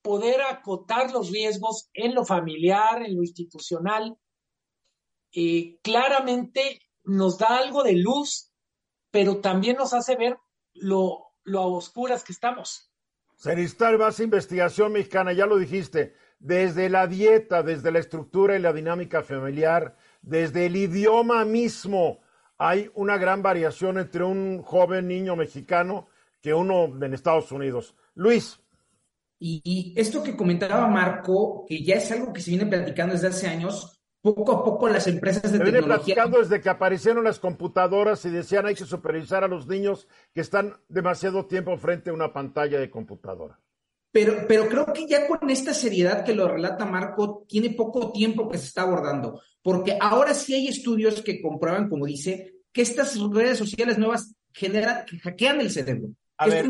poder acotar los riesgos en lo familiar, en lo institucional. Eh, claramente nos da algo de luz, pero también nos hace ver lo, lo a oscuras que estamos. Se necesita más investigación mexicana, ya lo dijiste, desde la dieta, desde la estructura y la dinámica familiar, desde el idioma mismo. Hay una gran variación entre un joven niño mexicano que uno en Estados Unidos. Luis. Y, esto que comentaba Marco, que ya es algo que se viene platicando desde hace años, poco a poco las empresas de se viene platicando desde que aparecieron las computadoras y decían hay que supervisar a los niños que están demasiado tiempo frente a una pantalla de computadora. Pero, pero creo que ya con esta seriedad que lo relata Marco, tiene poco tiempo que se está abordando, porque ahora sí hay estudios que comprueban, como dice, que estas redes sociales nuevas generan, que hackean el cerebro. A ver,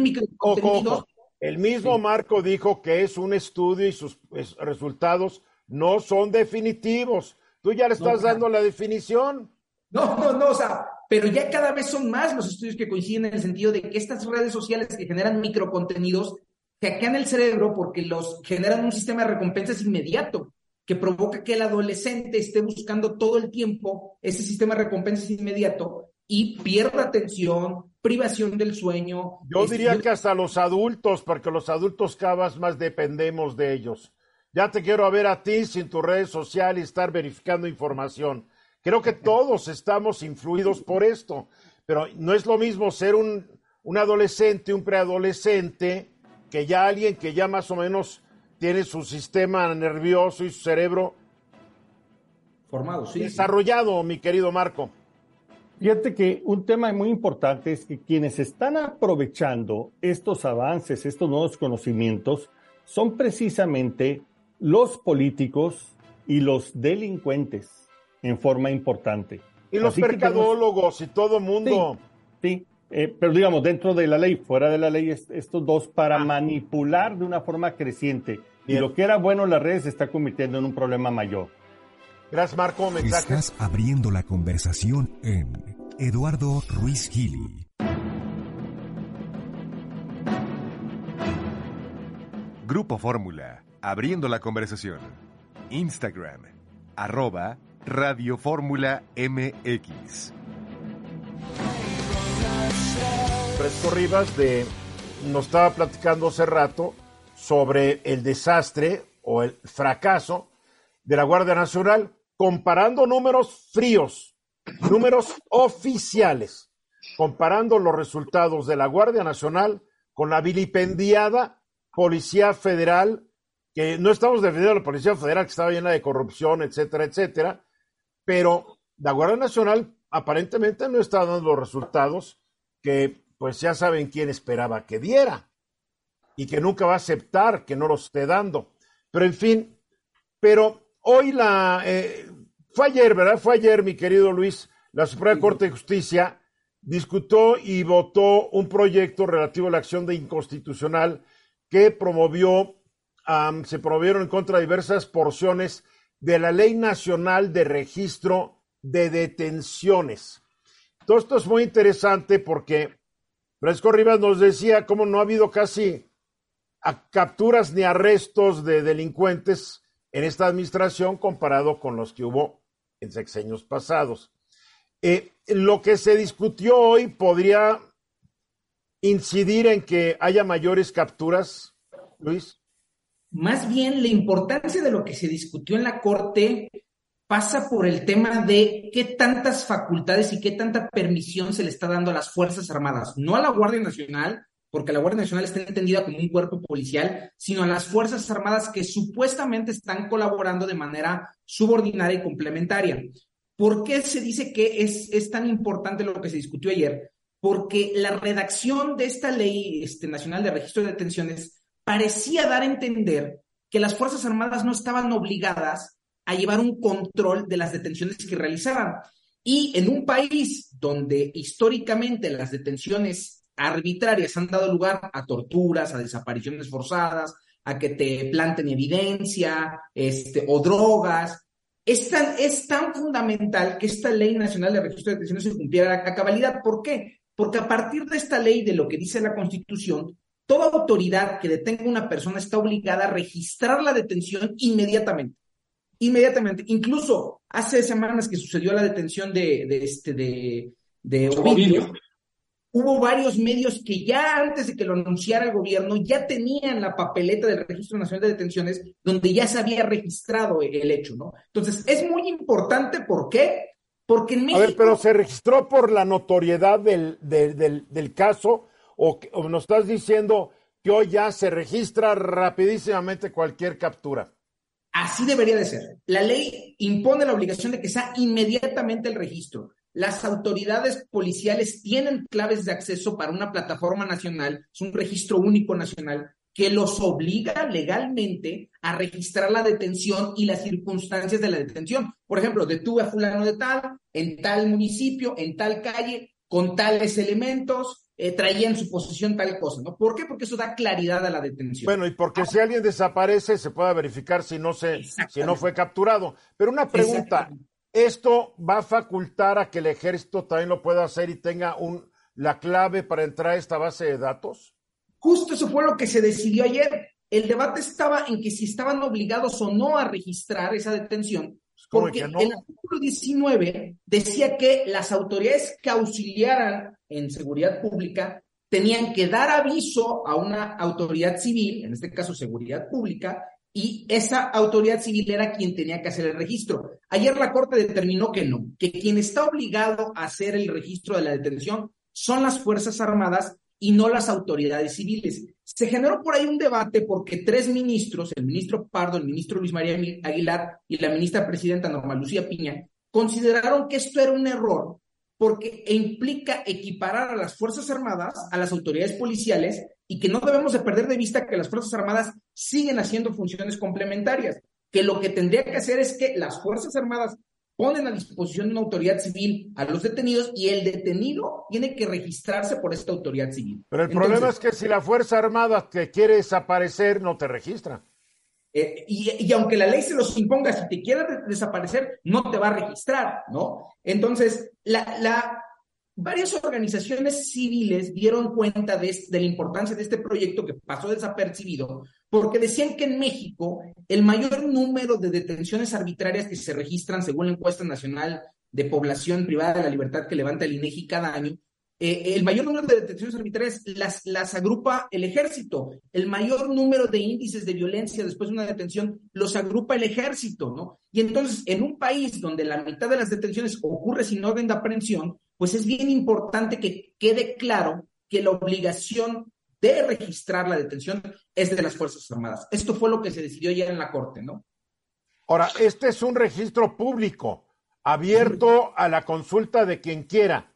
El mismo Marco dijo que es un estudio y sus resultados no son definitivos. Tú ya le estás dando la definición. No, no, no, o sea, pero ya cada vez son más los estudios que coinciden en el sentido de que estas redes sociales que generan microcontenidos hackean el cerebro porque los generan un sistema de recompensas inmediato que provoca que el adolescente esté buscando todo el tiempo ese sistema de recompensas inmediato y pierda atención, privación del sueño. Yo diría que hasta los adultos, porque los adultos cada vez más dependemos de ellos. Ya te quiero ver a ti sin tu red social y estar verificando información. Creo que todos estamos influidos por esto, pero no es lo mismo ser un, un adolescente, un preadolescente, que ya alguien que ya más o menos tiene su sistema nervioso y su cerebro formado, sí. Desarrollado, mi querido Marco. Fíjate que un tema muy importante es que quienes están aprovechando estos avances, estos nuevos conocimientos, son precisamente los políticos y los delincuentes en forma importante. Y los mercadólogos y todo mundo. Sí, eh, pero digamos, dentro de la ley, fuera de la ley, estos dos para ah. manipular de una forma creciente. Y lo que era bueno en las redes se está convirtiendo en un problema mayor. Gracias, Marco. Estás abriendo la conversación en Eduardo Ruiz Gili. Grupo Fórmula Abriendo la conversación. Instagram, arroba Radio Fórmula MX. Fresco Rivas de, nos estaba platicando hace rato sobre el desastre o el fracaso de la Guardia Nacional, comparando números fríos, números oficiales, comparando los resultados de la Guardia Nacional con la vilipendiada Policía Federal que no estamos defendiendo a la Policía Federal que estaba llena de corrupción, etcétera, etcétera, pero la Guardia Nacional aparentemente no está dando los resultados que pues ya saben quién esperaba que diera y que nunca va a aceptar que no los esté dando. Pero en fin, pero hoy la... Eh, fue ayer, ¿verdad? Fue ayer, mi querido Luis, la Suprema Corte de Justicia discutió y votó un proyecto relativo a la acción de inconstitucional que promovió se promovieron en contra de diversas porciones de la Ley Nacional de Registro de Detenciones. Todo esto es muy interesante porque Fresco Rivas nos decía cómo no ha habido casi capturas ni arrestos de delincuentes en esta administración comparado con los que hubo en sexenios pasados. Eh, lo que se discutió hoy podría incidir en que haya mayores capturas, Luis. Más bien, la importancia de lo que se discutió en la Corte pasa por el tema de qué tantas facultades y qué tanta permisión se le está dando a las Fuerzas Armadas, no a la Guardia Nacional, porque la Guardia Nacional está entendida como un cuerpo policial, sino a las Fuerzas Armadas que supuestamente están colaborando de manera subordinada y complementaria. ¿Por qué se dice que es, es tan importante lo que se discutió ayer? porque la redacción de esta ley este, nacional de registro de detenciones parecía dar a entender que las Fuerzas Armadas no estaban obligadas a llevar un control de las detenciones que realizaban. Y en un país donde históricamente las detenciones arbitrarias han dado lugar a torturas, a desapariciones forzadas, a que te planten evidencia, este, o drogas, es tan, es tan fundamental que esta ley nacional de registro de detenciones se cumpliera a cabalidad. ¿Por qué? Porque a partir de esta ley, de lo que dice la Constitución, toda autoridad que detenga a una persona está obligada a registrar la detención inmediatamente. Inmediatamente. Incluso hace semanas que sucedió la detención de, de este, de, de Ovidio, hubo varios medios que ya antes de que lo anunciara el gobierno ya tenían la papeleta del Registro Nacional de Detenciones donde ya se había registrado el hecho, ¿no? Entonces, es muy importante, ¿por qué? Porque en México... A ver, pero se registró por la notoriedad del, del, del, caso o, o nos estás diciendo que hoy ya se registra rapidísimamente cualquier captura. Así debería de ser. La ley impone la obligación de que sea inmediatamente el registro. Las autoridades policiales tienen claves de acceso para una plataforma nacional, es un registro único nacional, que los obliga legalmente a registrar la detención y las circunstancias de la detención. Por ejemplo, detuve a fulano de tal, en tal municipio, en tal calle, con tales elementos, eh, traía en su posesión tal cosa, ¿no? ¿Por qué? Porque eso da claridad a la detención. Bueno, y porque si alguien desaparece, se puede verificar si no, se, si no fue capturado. Pero una pregunta, esto va a facultar a que el ejército también lo pueda hacer y tenga un, la clave para entrar a esta base de datos. Justo eso fue lo que se decidió ayer. El debate estaba en que si estaban obligados o no a registrar esa detención, porque el artículo 19 decía que las autoridades que auxiliaran en seguridad pública tenían que dar aviso a una autoridad civil, en este caso seguridad pública, y esa autoridad civil era quien tenía que hacer el registro. Ayer la Corte determinó que no, que quien está obligado a hacer el registro de la detención son las Fuerzas Armadas y no las autoridades civiles. Se generó por ahí un debate porque tres ministros, el ministro Pardo, el ministro Luis María Aguilar y la ministra presidenta Norma Lucía Piña, consideraron que esto era un error porque implica equiparar a las Fuerzas Armadas a las autoridades policiales y que no debemos de perder de vista que las Fuerzas Armadas siguen haciendo funciones complementarias, que lo que tendría que hacer es que las Fuerzas Armadas ponen a disposición de una autoridad civil a los detenidos y el detenido tiene que registrarse por esta autoridad civil. Pero el problema es que si la Fuerza Armada que quiere desaparecer no te registra. Eh, y, y, aunque la ley se los imponga, si te quiere desaparecer, no te va a registrar, ¿no? Entonces, la, la, varias organizaciones civiles dieron cuenta de, la importancia de este proyecto que pasó desapercibido, porque decían que en México el mayor número de detenciones arbitrarias que se registran según la encuesta nacional de población privada de la libertad que levanta el INEGI cada año, eh, el mayor número de detenciones arbitrarias las, las agrupa el ejército, el mayor número de índices de violencia después de una detención los agrupa el ejército, ¿no? Y entonces, en un país donde la mitad de las detenciones ocurre sin orden de aprehensión, pues es bien importante que quede claro que la obligación de registrar la detención es de las Fuerzas Armadas. Esto fue lo que se decidió ya en la Corte, ¿no? Ahora, este es un registro público, abierto a la consulta de quien quiera.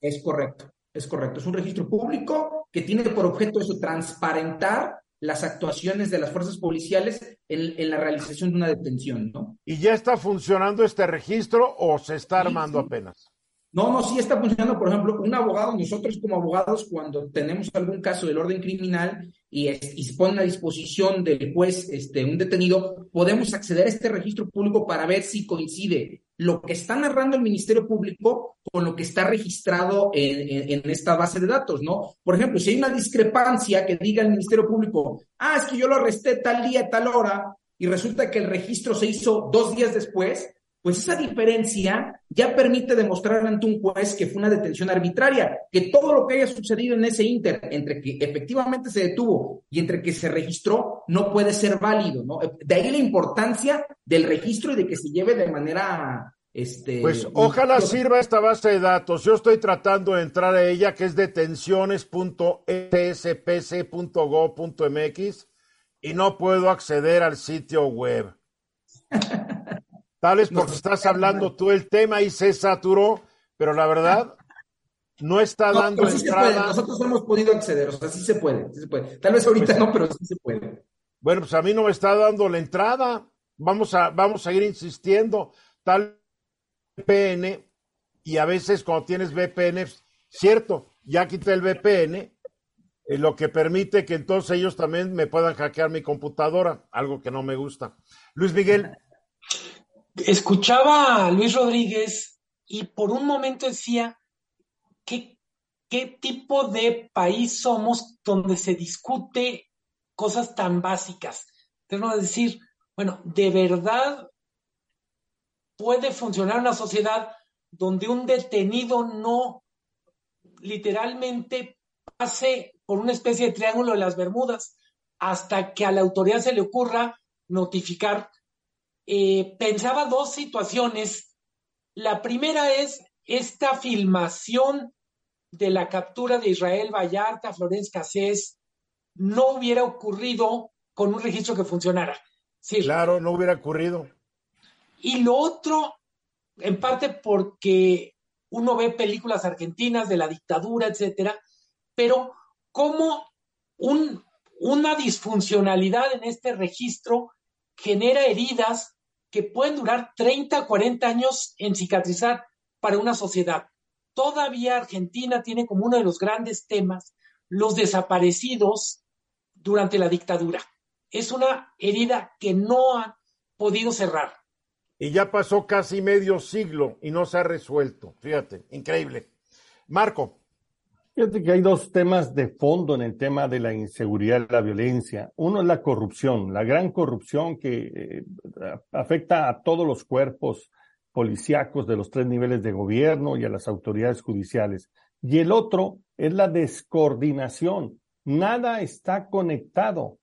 Es correcto, es correcto. Es un registro público que tiene por objeto eso, transparentar las actuaciones de las fuerzas policiales en, en, la realización de una detención, ¿no? ¿Y ya está funcionando este registro o se está armando sí, sí. apenas? No, no, sí está funcionando. Por ejemplo, un abogado, nosotros como abogados, cuando tenemos algún caso del orden criminal y, se pone a disposición del juez este, un detenido, podemos acceder a este registro público para ver si coincide lo que está narrando el Ministerio Público con lo que está registrado en, en, en, esta base de datos, ¿no? Por ejemplo, si hay una discrepancia que diga el Ministerio Público, ah, es que yo lo arresté tal día, tal hora, y resulta que el registro se hizo dos días después, pues esa diferencia ya permite demostrar ante un juez que fue una detención arbitraria, que todo lo que haya sucedido en ese inter, entre que efectivamente se detuvo y entre que se registró, no puede ser válido, ¿no? De ahí la importancia del registro y de que se lleve de manera... Este, pues ojalá sirva esta base de datos. Yo estoy tratando de entrar a ella, que es detenciones.spc.go.mx y no puedo acceder al sitio web. Tal vez porque estás hablando tú el tema y se saturó, pero la verdad, no está dando entrada. Nosotros hemos podido acceder, o sea, sí se puede, sí se puede. Tal vez ahorita pues no, pero sí se puede. Bueno, pues a mí no me está dando la entrada. Vamos a, vamos a ir insistiendo. Tal VPN, y a veces cuando tienes VPN, cierto, ya quité el VPN, eh, lo que permite que entonces ellos también me puedan hackear mi computadora, algo que no me gusta. Luis Miguel. Escuchaba a Luis Rodríguez y por un momento decía, ¿qué, qué tipo de país somos donde se discute cosas tan básicas? Que decir, bueno, ¿de verdad puede funcionar una sociedad donde un detenido no literalmente pase por una especie de triángulo de las Bermudas hasta que a la autoridad se le ocurra notificar. Eh, pensaba dos situaciones. La primera es esta filmación de la captura de Israel Vallarta, Florence Cassés, no hubiera ocurrido con un registro que funcionara. Sí. Claro, no hubiera ocurrido. Y lo otro, en parte porque uno ve películas argentinas de la dictadura, etcétera, pero como un, una disfuncionalidad en este registro genera heridas que pueden durar 30, 40 años en cicatrizar para una sociedad. Todavía Argentina tiene como uno de los grandes temas los desaparecidos durante la dictadura. Es una herida que no ha podido cerrar. Y ya pasó casi medio siglo y no se ha resuelto. Fíjate, increíble. Marco. Fíjate que hay dos temas de fondo en el tema de la inseguridad y la violencia. Uno es la corrupción, la gran corrupción que eh, afecta a todos los cuerpos policíacos de los tres niveles de gobierno y a las autoridades judiciales. Y el otro es la descoordinación. Nada está conectado.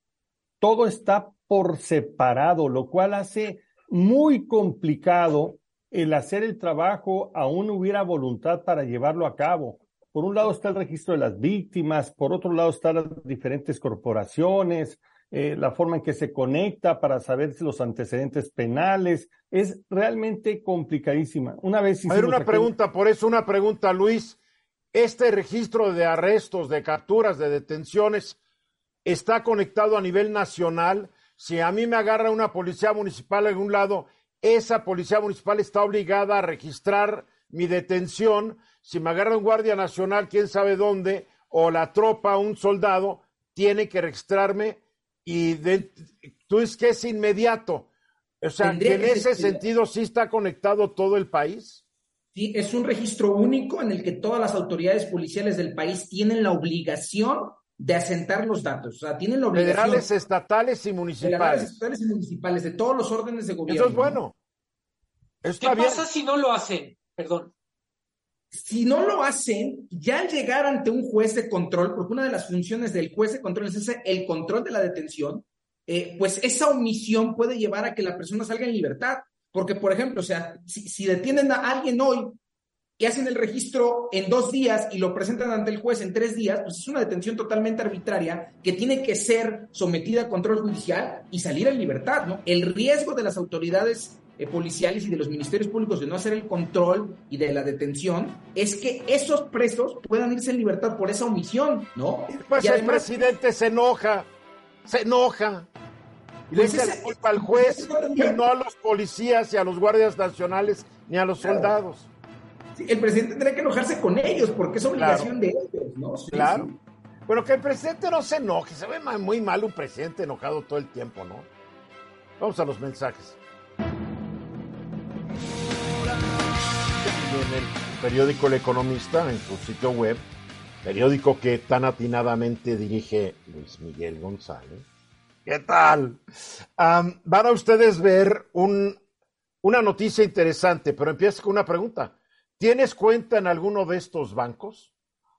Todo está por separado, lo cual hace muy complicado el hacer el trabajo aún hubiera voluntad para llevarlo a cabo. Por un lado está el registro de las víctimas, por otro lado están las diferentes corporaciones, eh, la forma en que se conecta para saber si los antecedentes penales. Es realmente complicadísima. Una vez. A ver, una pregunta, por eso una pregunta, Luis. ¿Este registro de arrestos, de capturas, de detenciones está conectado a nivel nacional? Si a mí me agarra una policía municipal en un lado, esa policía municipal está obligada a registrar mi detención. Si me agarra un guardia nacional, quién sabe dónde, o la tropa, un soldado, tiene que registrarme y tú es que es inmediato. O sea, que en ese sentido sí está conectado todo el país. Sí, es un registro único en el que todas las autoridades policiales del país tienen la obligación de asentar los datos. O sea, tienen la obligación. Federales, estatales y municipales. Federales, estatales y municipales, de todos los órdenes de gobierno. Eso es bueno. ¿Qué pasa si no lo hacen? Perdón. Si no lo hacen, ya al llegar ante un juez de control, porque una de las funciones del juez de control es el control de la detención, eh, pues esa omisión puede llevar a que la persona salga en libertad. Porque, por ejemplo, o sea, si, detienen a alguien hoy y hacen el registro en dos días y lo presentan ante el juez en tres días, pues es una detención totalmente arbitraria que tiene que ser sometida a control judicial y salir en libertad, ¿no? El riesgo de las autoridades eh, policiales y de los ministerios públicos de no hacer el control y de la detención es que esos presos puedan irse en libertad por esa omisión, ¿no? Pues el presidente se enoja, se enoja. Y le pues echa la culpa al juez y no a los policías y a los guardias nacionales ni a los soldados. el presidente tendría que enojarse con ellos porque es obligación de ellos, ¿no? claro. Bueno, que el presidente no se enoje, se ve muy mal un presidente enojado todo el tiempo, ¿no? Vamos a los mensajes. En el periódico El Economista, en su sitio web, periódico que tan atinadamente dirige Luis Miguel González. ¿Qué tal? van a ustedes ver un, una noticia interesante, pero empieza con una pregunta. ¿Tienes cuenta en alguno de estos bancos?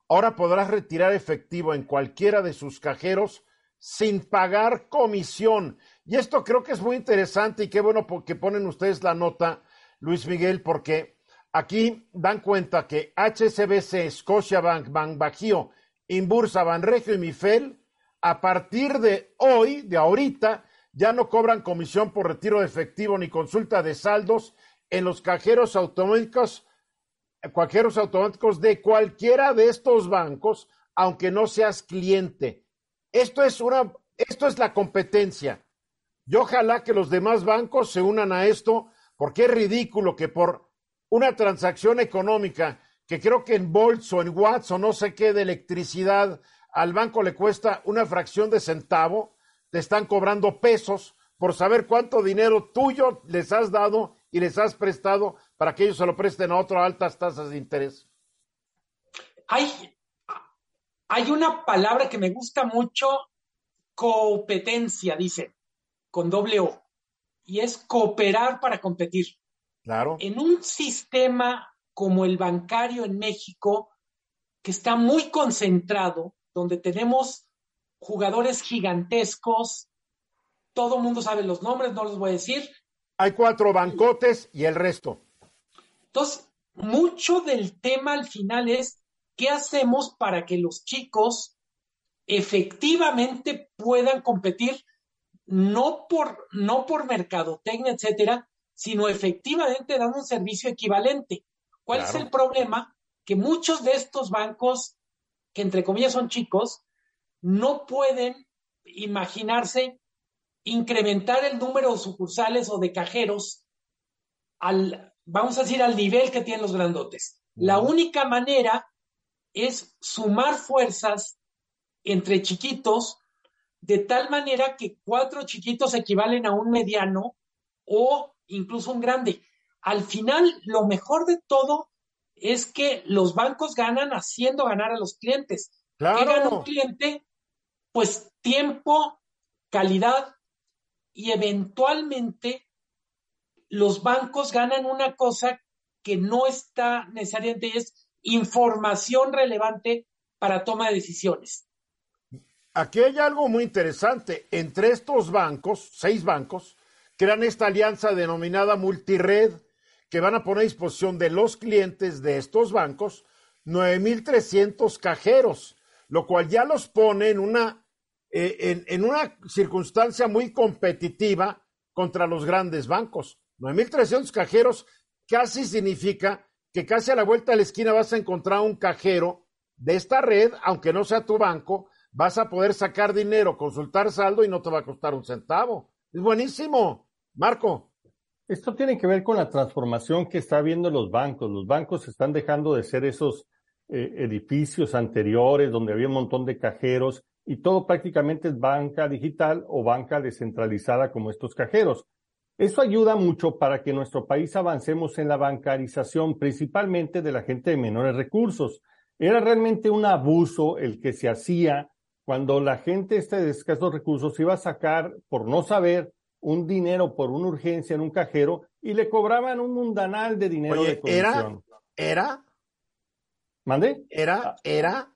Ahora podrás retirar efectivo en cualquiera de sus cajeros sin pagar comisión. Y esto creo que es muy interesante y qué bueno que ponen ustedes la nota, Luis Miguel, porque Aquí dan cuenta que HSBC, Scotiabank, Bank Bajío, Inbursa, Banregio y Mifel, a partir de hoy, de ahorita, ya no cobran comisión por retiro de efectivo ni consulta de saldos en los cajeros automáticos cajeros automáticos de cualquiera de estos bancos, aunque no seas cliente. Esto es una, esto es la competencia. Y ojalá que los demás bancos se unan a esto, porque es ridículo que por una transacción económica que creo que en volts o en watts o no sé qué de electricidad al banco le cuesta una fracción de centavo, te están cobrando pesos por saber cuánto dinero tuyo les has dado y les has prestado para que ellos se lo presten a otro a altas tasas de interés. Hay, hay una palabra que me gusta mucho, competencia, dice, con doble O, y es cooperar para competir. Claro. En un sistema como el bancario en México, que está muy concentrado, donde tenemos jugadores gigantescos, todo el mundo sabe los nombres, no los voy a decir. Hay cuatro bancotes y el resto. Entonces, mucho del tema al final es qué hacemos para que los chicos efectivamente puedan competir no por, no por mercadotecnia, etcétera, sino efectivamente dando un servicio equivalente. ¿Cuál es el problema? Que muchos de estos bancos, que entre comillas son chicos, no pueden imaginarse incrementar el número de sucursales o de cajeros al, vamos a decir, al nivel que tienen los grandotes. La única manera es sumar fuerzas entre chiquitos de tal manera que cuatro chiquitos equivalen a un mediano o incluso un grande. Al final, lo mejor de todo es que los bancos ganan haciendo ganar a los clientes. Claro. ¿Qué gana un cliente? Pues tiempo, calidad y eventualmente los bancos ganan una cosa que no está necesariamente es información relevante para toma de decisiones. Aquí hay algo muy interesante. Entre estos bancos, seis bancos, crean esta alianza denominada multired que van a poner a disposición de los clientes de estos bancos 9.300 cajeros, lo cual ya los pone en una, eh, en, en una circunstancia muy competitiva contra los grandes bancos. 9.300 cajeros casi significa que casi a la vuelta de la esquina vas a encontrar un cajero de esta red, aunque no sea tu banco, vas a poder sacar dinero, consultar saldo y no te va a costar un centavo. Es buenísimo. Marco. Esto tiene que ver con la transformación que está viendo los bancos. Los bancos están dejando de ser esos eh, edificios anteriores donde había un montón de cajeros y todo prácticamente es banca digital o banca descentralizada como estos cajeros. Eso ayuda mucho para que nuestro país avancemos en la bancarización, principalmente de la gente de menores recursos. Era realmente un abuso el que se hacía cuando la gente este de escasos recursos iba a sacar, por no saber, un dinero por una urgencia en un cajero y le cobraban un mundanal de dinero de comisión. ¿Era? ¿Era? ¿Mande? ¿Era? ¿Era?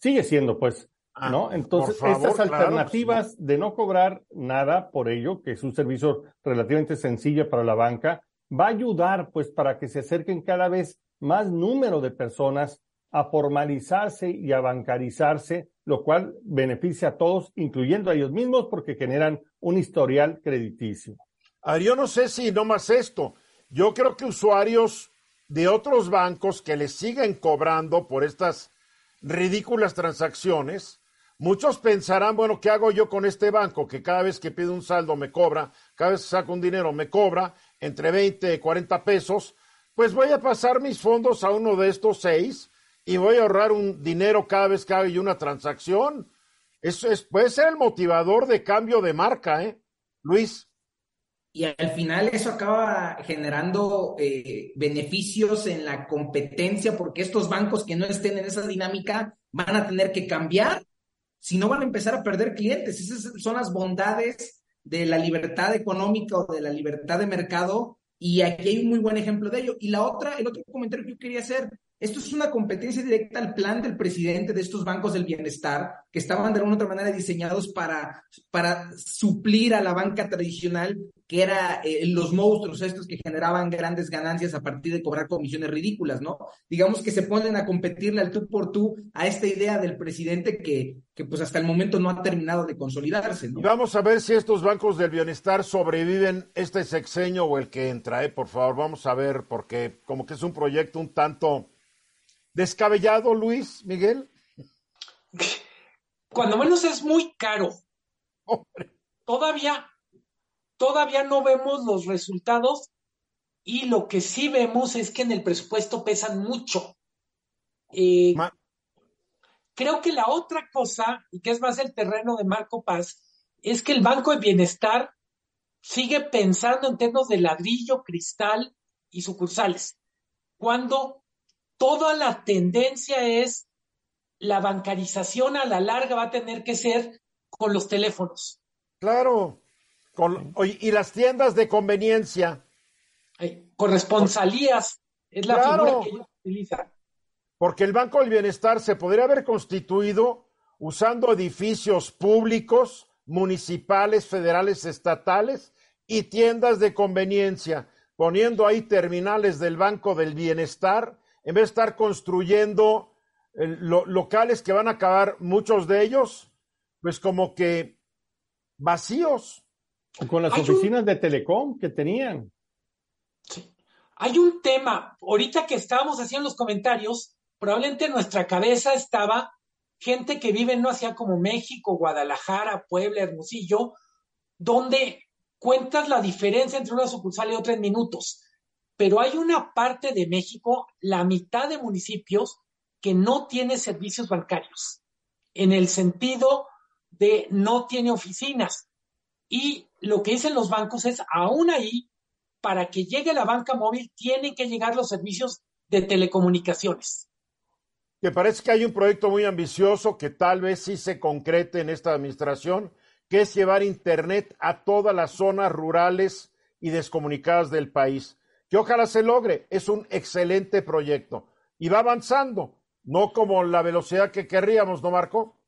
Sigue siendo, pues. Ah, ¿no? Entonces, estas alternativas de no cobrar nada por ello, que es un servicio relativamente sencillo para la banca, va a ayudar pues para que se acerquen cada vez más número de personas a formalizarse y a bancarizarse, lo cual beneficia a todos, incluyendo a ellos mismos, porque generan un historial crediticio. Ah, yo no sé si no más esto. Yo creo que usuarios de otros bancos que les siguen cobrando por estas ridículas transacciones, Muchos pensarán, bueno, ¿qué hago yo con este banco que cada vez que pido un saldo me cobra, cada vez que saco un dinero me cobra entre 20 y 40 pesos? Pues voy a pasar mis fondos a uno de estos seis y voy a ahorrar un dinero cada vez que hago una transacción. Eso es, puede ser el motivador de cambio de marca, ¿eh? Luis. Y al final eso acaba generando eh, beneficios en la competencia porque estos bancos que no estén en esa dinámica van a tener que cambiar si no van a empezar a perder clientes. Esas son las bondades de la libertad económica o de la libertad de mercado y aquí hay un muy buen ejemplo de ello. Y la otra, el otro comentario que yo quería hacer Esto es una competencia directa al plan del presidente de estos bancos del bienestar, que estaban de alguna otra manera diseñados para, para suplir a la banca tradicional, que era eh, los monstruos estos que generaban grandes ganancias a partir de cobrar comisiones ridículas, ¿no? Digamos que se ponen a competirle al tú por tú a esta idea del presidente que, que pues hasta el momento no ha terminado de consolidarse, ¿no? Vamos a ver si estos bancos del bienestar sobreviven este sexenio o el que entra, ¿eh? por favor, vamos a ver, porque como que es un proyecto un tanto descabellado, Luis, Miguel. Cuando menos es muy caro. Todavía, todavía no vemos los resultados y lo que sí vemos es que en el presupuesto pesan mucho. Eh, creo que la otra cosa, y que es más el terreno de Marco Paz, es que el Banco de Bienestar sigue pensando en términos de ladrillo, cristal y sucursales, cuando toda la tendencia es la bancarización a la larga va a tener que ser con los teléfonos. Claro. Con, y las tiendas de conveniencia. corresponsalías es la figura que ellos utilizan. Porque el Banco del Bienestar se podría haber constituido usando edificios públicos, municipales, federales, estatales y tiendas de conveniencia, poniendo ahí terminales del Banco del Bienestar, en vez de estar construyendo locales que van a acabar muchos de ellos, pues como que vacíos. Con las oficinas de Telecom que tenían. Sí. Hay un tema, ahorita que estábamos haciendo los comentarios, probablemente en nuestra cabeza estaba gente que vive no hacia como México, Guadalajara, Puebla, Hermosillo, donde cuentas la diferencia entre una sucursal y otra en minutos. Pero hay una parte de México, la mitad de municipios, que no tiene servicios bancarios, en el sentido de no tiene oficinas. Y lo que dicen los bancos es, aún ahí, para que llegue la banca móvil, tienen que llegar los servicios de telecomunicaciones. Me parece que hay un proyecto muy ambicioso que tal vez sí se concrete en esta administración, que es llevar Internet a todas las zonas rurales y descomunicadas del país. Que ojalá se logre. Es un excelente proyecto. Y va avanzando no como la velocidad que querríamos, ¿no, Marco?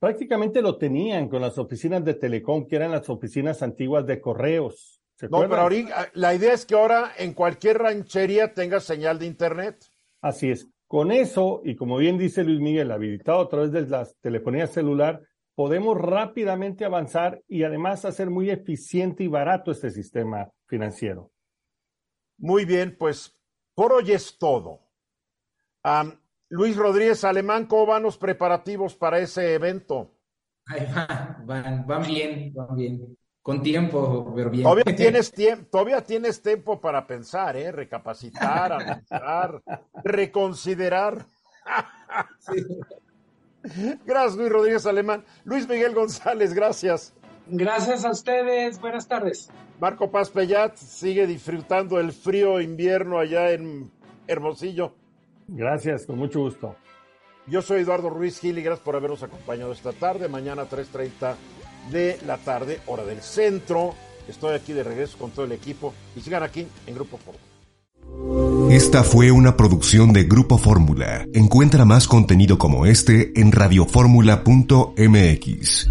Prácticamente lo tenían con las oficinas de Telecom, que eran las oficinas antiguas de correos. no, pero ahorita, la idea es que ahora en cualquier ranchería tenga señal de Internet. Así es. Con eso, y como bien dice Luis Miguel, habilitado a través de la telefonía celular, podemos rápidamente avanzar y además hacer muy eficiente y barato este sistema financiero. Muy bien, pues por hoy es todo. Luis Rodríguez Alemán, ¿cómo van los preparativos para ese evento? Ahí van, van, bien, van bien. Con tiempo, pero bien. Todavía tienes, tiempo, todavía tienes tiempo para pensar, ¿eh? recapacitar, analizar, reconsiderar. Gracias, Luis Rodríguez Alemán. Luis Miguel González, gracias. Gracias a ustedes. Buenas tardes. Marco Paz Pellat sigue disfrutando el frío invierno allá en Hermosillo. Gracias, con mucho gusto. Yo soy Eduardo Ruiz Gil y gracias por habernos acompañado esta tarde. Mañana 3.30 de la tarde, hora del centro. Estoy aquí de regreso con todo el equipo y sigan aquí en Grupo Fórmula. Esta fue una producción de Grupo Fórmula. Encuentra más contenido como este en radioformula.mx.